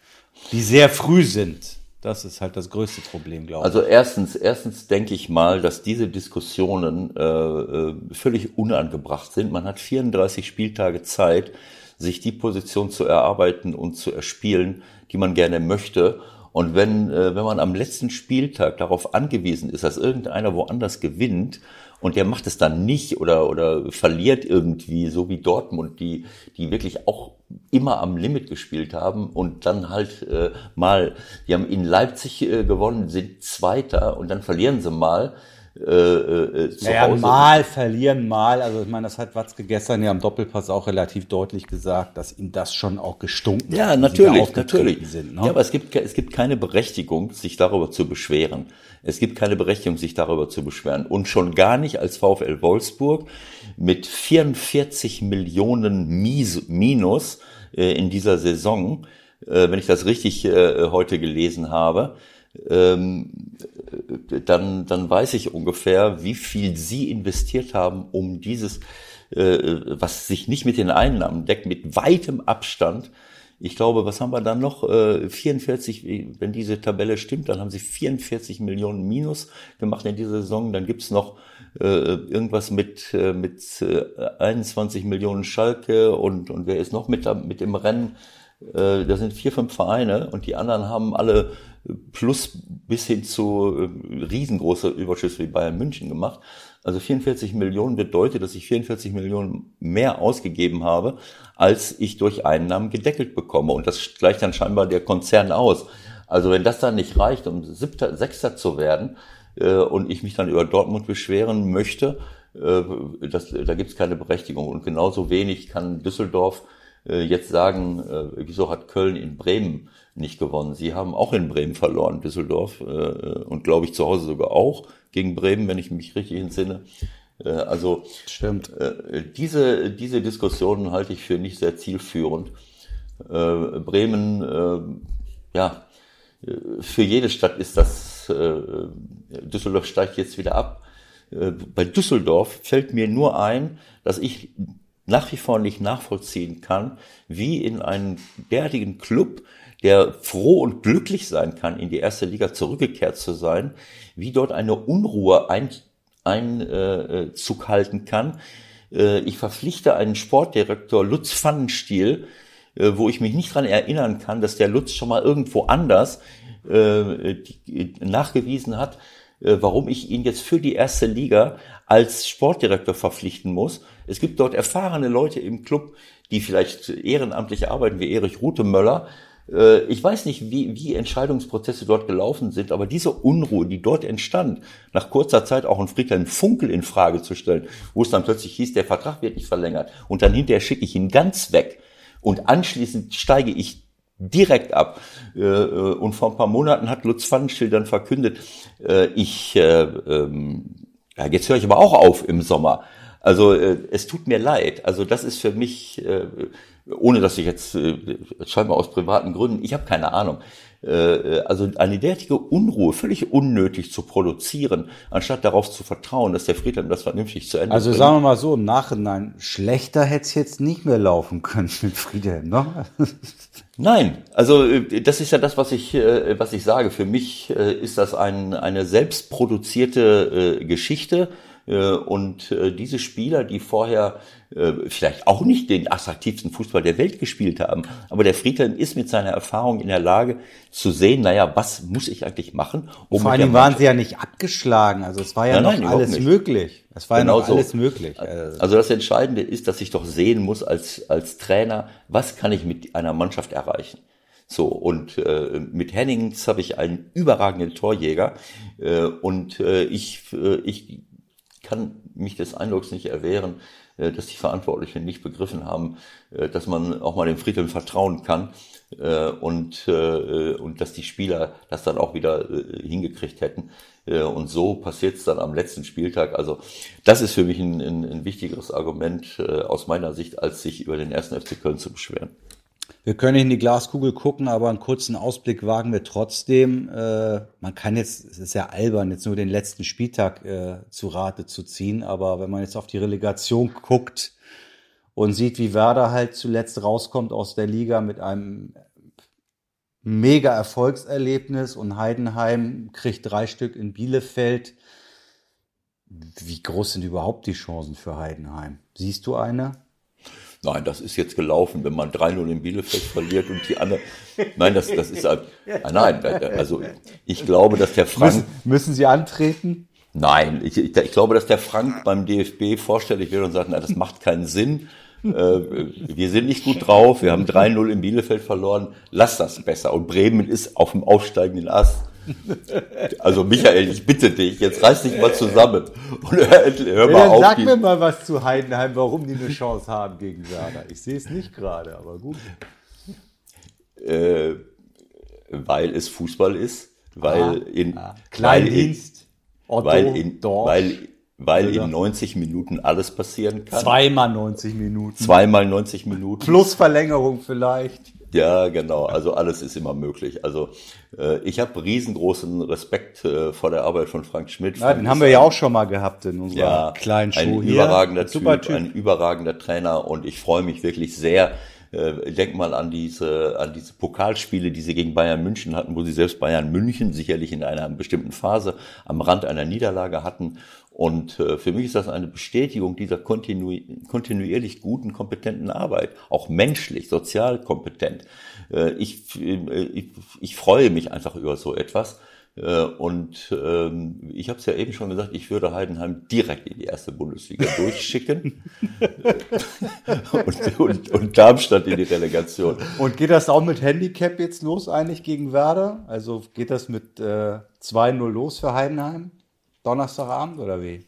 Speaker 4: die sehr früh sind. Das ist halt das größte Problem, glaube
Speaker 2: ich. Also erstens, erstens denke ich mal, dass diese Diskussionen äh, äh völlig unangebracht sind. Man hat 34 Spieltage Zeit, sich die Position zu erarbeiten und zu erspielen, die man gerne möchte. Und wenn, äh, wenn man am letzten Spieltag darauf angewiesen ist, dass irgendeiner woanders gewinnt und der macht es dann nicht oder, oder verliert irgendwie, so wie Dortmund, die, die wirklich auch immer am Limit gespielt haben und dann halt äh, mal, die haben in Leipzig äh, gewonnen, sind Zweiter und dann verlieren sie mal. Äh,
Speaker 4: äh, zu naja, Hause. mal verlieren, mal. Also ich meine, das hat Watzke gestern ja am Doppelpass auch relativ deutlich gesagt, dass ihm das schon auch gestunken
Speaker 2: ja, hat. Ja, natürlich, natürlich. Sind, ne? Ja, aber es gibt, es gibt keine Berechtigung, sich darüber zu beschweren. Es gibt keine Berechtigung, sich darüber zu beschweren. Und schon gar nicht als VfL Wolfsburg mit 44 Millionen Mies, Minus äh, in dieser Saison, äh, wenn ich das richtig äh, heute gelesen habe ähm, dann, dann weiß ich ungefähr, wie viel Sie investiert haben, um dieses, äh, was sich nicht mit den Einnahmen deckt, mit weitem Abstand. Ich glaube, was haben wir dann noch? Äh, 44, wenn diese Tabelle stimmt, dann haben sie 44 Millionen Minus gemacht in dieser Saison. Dann gibt's noch äh, irgendwas mit, äh, mit äh, 21 Millionen Schalke und, und wer ist noch mit, mit im Rennen? Äh, da sind vier, fünf Vereine und die anderen haben alle plus bis hin zu äh, riesengroße Überschüsse wie Bayern München gemacht. Also 44 Millionen bedeutet, dass ich 44 Millionen mehr ausgegeben habe, als ich durch Einnahmen gedeckelt bekomme. Und das gleicht dann scheinbar der Konzern aus. Also wenn das dann nicht reicht, um Siebter, Sechster zu werden äh, und ich mich dann über Dortmund beschweren möchte, äh, das, da gibt es keine Berechtigung. Und genauso wenig kann Düsseldorf jetzt sagen, äh, wieso hat Köln in Bremen nicht gewonnen? Sie haben auch in Bremen verloren, Düsseldorf, äh, und glaube ich zu Hause sogar auch gegen Bremen, wenn ich mich richtig entsinne. Also
Speaker 4: Stimmt.
Speaker 2: diese, diese Diskussionen halte ich für nicht sehr zielführend. Bremen, ja, für jede Stadt ist das, Düsseldorf steigt jetzt wieder ab. Bei Düsseldorf fällt mir nur ein, dass ich nach wie vor nicht nachvollziehen kann, wie in einen derartigen Club, der froh und glücklich sein kann, in die erste Liga zurückgekehrt zu sein, wie dort eine Unruhe Einzug ein, äh, halten kann. Äh, ich verpflichte einen Sportdirektor Lutz Pfannenstiel, äh, wo ich mich nicht dran erinnern kann, dass der Lutz schon mal irgendwo anders äh, die, nachgewiesen hat, äh, warum ich ihn jetzt für die erste Liga als Sportdirektor verpflichten muss. Es gibt dort erfahrene Leute im Club, die vielleicht ehrenamtlich arbeiten, wie Erich Rutemöller. Äh, ich weiß nicht, wie, wie Entscheidungsprozesse dort gelaufen sind, aber diese Unruhe, die dort entstand, nach kurzer Zeit auch einen Friedhelm Funkel in Frage zu stellen, wo es dann plötzlich hieß, der Vertrag wird nicht verlängert und dann hinterher schicke ich ihn ganz weg und anschließend steige ich direkt ab. Äh, äh, und vor ein paar Monaten hat Lutz Pfannenstiel dann verkündet, ich, ähm, ja, jetzt höre ich aber auch auf im Sommer. Also es tut mir leid. Also das ist für mich ohne dass ich jetzt äh, scheinbar aus privaten Gründen, ich habe keine Ahnung. Äh, äh, also eine derartige Unruhe völlig unnötig zu produzieren, anstatt darauf zu vertrauen, dass der Friedhelm das vernünftig zu Ende
Speaker 4: Also bringt. sagen wir mal so, im Nachhinein, schlechter hätte es jetzt nicht mehr laufen können mit Friedhelm, ne?
Speaker 2: Nein, also äh, das ist ja das, was ich, was ich sage. Für mich ist das ein, eine selbstproduzierte Geschichte äh, und äh, diese Spieler, die vorher äh, vielleicht auch nicht den attraktivsten Fußball der Welt gespielt haben, aber der Friedhelm ist mit seiner Erfahrung in der Lage zu sehen, naja, was muss ich eigentlich machen?
Speaker 4: Um Vor allem waren sie ja nicht abgeschlagen, also es war ja nein, noch nein, alles möglich. Es war genau ja alles so. möglich.
Speaker 2: Also das Entscheidende ist, dass ich doch sehen muss als, als Trainer, was kann ich mit einer Mannschaft erreichen? So, und äh, mit Hennings habe ich einen überragenden Torjäger. Äh, und äh, ich, äh, ich kann mich des Eindrucks nicht erwehren, äh, dass die Verantwortlichen nicht begriffen haben, äh, dass man auch mal dem Friedhelm vertrauen kann äh, und, und dass die Spieler das dann auch wieder hingekriegt hätten. Und so passiert es dann am letzten Spieltag. Also das ist für mich ein, ein, ein wichtigeres Argument aus meiner Sicht, als sich über den ersten FC Köln zu beschweren.
Speaker 4: Wir können in die Glaskugel gucken, aber einen kurzen Ausblick wagen wir trotzdem. Äh, man kann jetzt, es ist ja albern, jetzt nur den letzten Spieltag äh, zu Rate zu ziehen, aber wenn man jetzt auf die Relegation guckt und sieht, wie Werder halt zuletzt rauskommt aus der Liga mit einem mega Erfolgserlebnis und Heidenheim kriegt drei Stück in Bielefeld. Wie groß sind überhaupt die Chancen für Heidenheim? Siehst du eine?
Speaker 2: Nein, das ist jetzt gelaufen, wenn man 3-0 in Bielefeld verliert und die andere. Nein, das, das ist halt. Nein, also ich glaube, dass der Frank.
Speaker 4: Müssen, müssen Sie antreten?
Speaker 2: Nein, ich, ich, ich glaube, dass der Frank beim DFB vorstellig wird und sagt, na, das macht keinen Sinn. Äh, wir sind nicht gut drauf, wir haben 3-0 in Bielefeld verloren, lass das besser. Und Bremen ist auf dem aufsteigenden Ast. Also Michael, ich bitte dich, jetzt reiß dich mal zusammen und hör, hör
Speaker 4: mal ja, auf. Sag mir mal was zu Heidenheim, warum die eine Chance haben gegen Werder. Ich sehe es nicht gerade, aber gut.
Speaker 2: Äh, weil es Fußball ist, weil ah, in
Speaker 4: ah. Kleindienst,
Speaker 2: Otto, weil in, Dorf, weil, weil in 90 Minuten alles passieren kann.
Speaker 4: Zweimal 90 Minuten.
Speaker 2: Zweimal 90 Minuten.
Speaker 4: Plus Verlängerung vielleicht.
Speaker 2: Ja, genau. Also alles ist immer möglich. Also äh, ich habe riesengroßen Respekt äh, vor der Arbeit von Frank Schmidt.
Speaker 4: Ja, den haben wir ja auch schon mal gehabt in unserer ja, kleinen Show
Speaker 2: ein
Speaker 4: hier.
Speaker 2: Überragender typ, typ, ein überragender Trainer und ich freue mich wirklich sehr. Äh, denk mal an diese, an diese Pokalspiele, die sie gegen Bayern München hatten, wo sie selbst Bayern München sicherlich in einer bestimmten Phase am Rand einer Niederlage hatten und äh, für mich ist das eine Bestätigung dieser kontinu kontinuierlich guten, kompetenten Arbeit, auch menschlich, sozial kompetent. Äh, ich, äh, ich, ich freue mich einfach über so etwas. Und ähm, ich habe es ja eben schon gesagt, ich würde Heidenheim direkt in die erste Bundesliga [LAUGHS] durchschicken und, und, und Darmstadt in die Relegation.
Speaker 4: Und geht das auch mit Handicap jetzt los eigentlich gegen Werder? Also geht das mit äh, 2-0 los für Heidenheim? Donnerstagabend oder wie?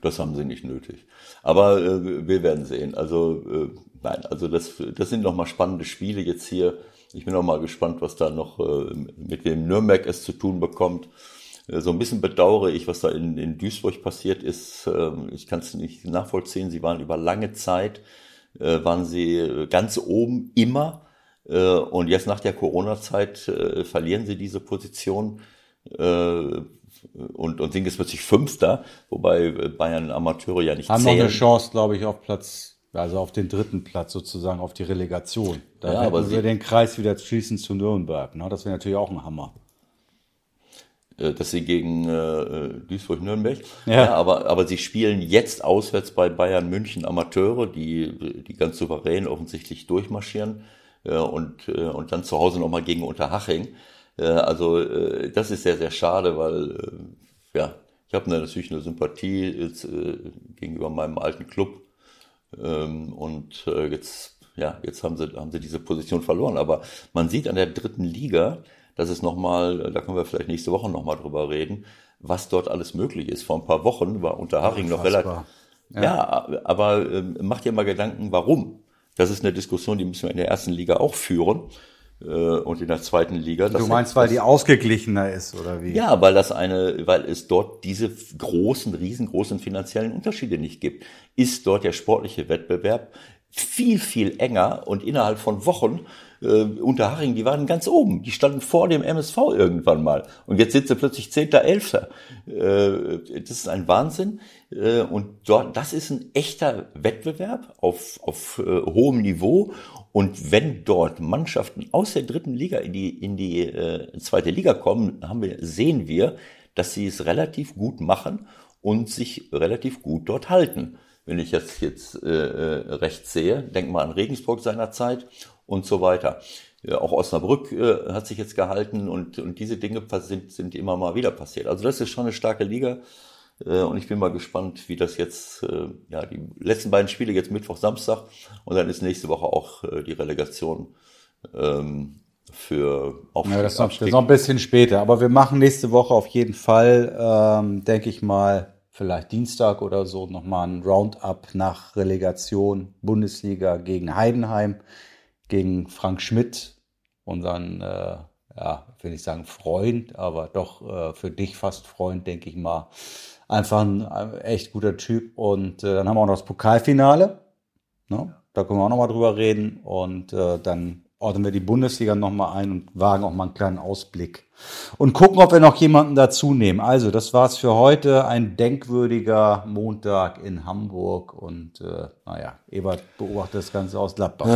Speaker 2: Das haben sie nicht nötig. Aber äh, wir werden sehen. Also äh, nein, also das, das sind nochmal spannende Spiele jetzt hier. Ich bin noch mal gespannt, was da noch äh, mit dem Nürnberg es zu tun bekommt. Äh, so ein bisschen bedauere ich, was da in, in Duisburg passiert ist. Äh, ich kann es nicht nachvollziehen. Sie waren über lange Zeit, äh, waren sie ganz oben immer. Äh, und jetzt nach der Corona-Zeit äh, verlieren sie diese Position. Äh, und, und sind jetzt plötzlich Fünfter, wobei Bayern Amateure ja nicht
Speaker 4: Haben zählen. noch eine Chance, glaube ich, auf Platz Also auf den dritten Platz sozusagen, auf die Relegation. Da
Speaker 2: Ja,
Speaker 4: ja,
Speaker 2: aber sie-
Speaker 4: den Kreis wieder schließen zu Nürnberg. Ne? Das wäre natürlich auch ein Hammer.
Speaker 2: äh, dass sie gegen äh, Duisburg-Nürnberg.
Speaker 4: Ja.
Speaker 2: aber, aber sie spielen jetzt auswärts bei Bayern München Amateure, die, die ganz souverän offensichtlich durchmarschieren äh, und, äh, und dann zu Hause nochmal gegen Unterhaching. Äh, also äh, das ist sehr, sehr schade, weil äh, ja, ich habe natürlich eine Sympathie jetzt, äh, gegenüber meinem alten Club ähm, und äh, jetzt, ja, jetzt haben sie, haben sie diese Position verloren. Aber man sieht an der dritten Liga, dass es nochmal, da können wir vielleicht nächste Woche nochmal drüber reden, was dort alles möglich ist. Vor ein paar Wochen war Unterhaching noch relativ.
Speaker 4: Unfassbar.
Speaker 2: Ja, aber ähm, macht dir mal Gedanken, warum? Das ist eine Diskussion, die müssen wir in der ersten Liga auch führen und in der zweiten Liga.
Speaker 4: Du meinst, weil die ausgeglichener ist, oder wie?
Speaker 2: Ja, weil das eine, weil es dort diese großen, riesengroßen finanziellen Unterschiede nicht gibt, ist dort der sportliche Wettbewerb viel, viel enger und innerhalb von Wochen äh, Unterhaching, die waren ganz oben, die standen vor dem MSV irgendwann mal und jetzt sind sie plötzlich Zehnter, Elfter. Äh, das ist ein Wahnsinn äh, und dort, das ist ein echter Wettbewerb auf, auf äh, hohem Niveau und wenn dort Mannschaften aus der dritten Liga in die, in die äh, zweite Liga kommen, haben wir, sehen wir, dass sie es relativ gut machen und sich relativ gut dort halten. Wenn ich jetzt, jetzt äh, äh, recht sehe, denk mal an Regensburg seinerzeit und so weiter. Ja, auch Osnabrück äh, hat sich jetzt gehalten und, und diese Dinge sind, sind immer mal wieder passiert. Also das ist schon eine starke Liga. Äh, Und ich bin mal gespannt, wie das jetzt, äh, ja, die letzten beiden Spiele jetzt Mittwoch, Samstag und dann ist nächste Woche auch äh, die Relegation ähm, für Aufstieg.
Speaker 4: Ja, das noch, das ist noch ein bisschen später. Aber wir machen nächste Woche auf jeden Fall, ähm, denke ich mal, vielleicht Dienstag oder so, nochmal ein Roundup nach Relegation Bundesliga gegen Heidenheim, gegen Frank Schmidt, unseren, äh, ja, will ich sagen Freund, aber doch äh, für dich fast Freund, denke ich mal. Einfach ein äh, echt guter Typ. Und äh, dann haben wir auch noch das Pokalfinale. Ne? Da können wir auch nochmal drüber reden. Und äh, dann ordnen wir die Bundesliga nochmal ein und wagen auch mal einen kleinen Ausblick. Und gucken, ob wir noch jemanden dazu nehmen. Also, das war's für heute. Ein denkwürdiger Montag in Hamburg. Und äh, naja, Ebert beobachtet das Ganze aus Gladbach.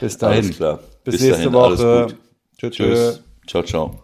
Speaker 4: Bis dahin.
Speaker 2: Alles klar.
Speaker 4: Bis,
Speaker 2: Bis
Speaker 4: nächste
Speaker 2: dahin,
Speaker 4: Woche. tschö.
Speaker 2: Tschüss. Ciao, ciao.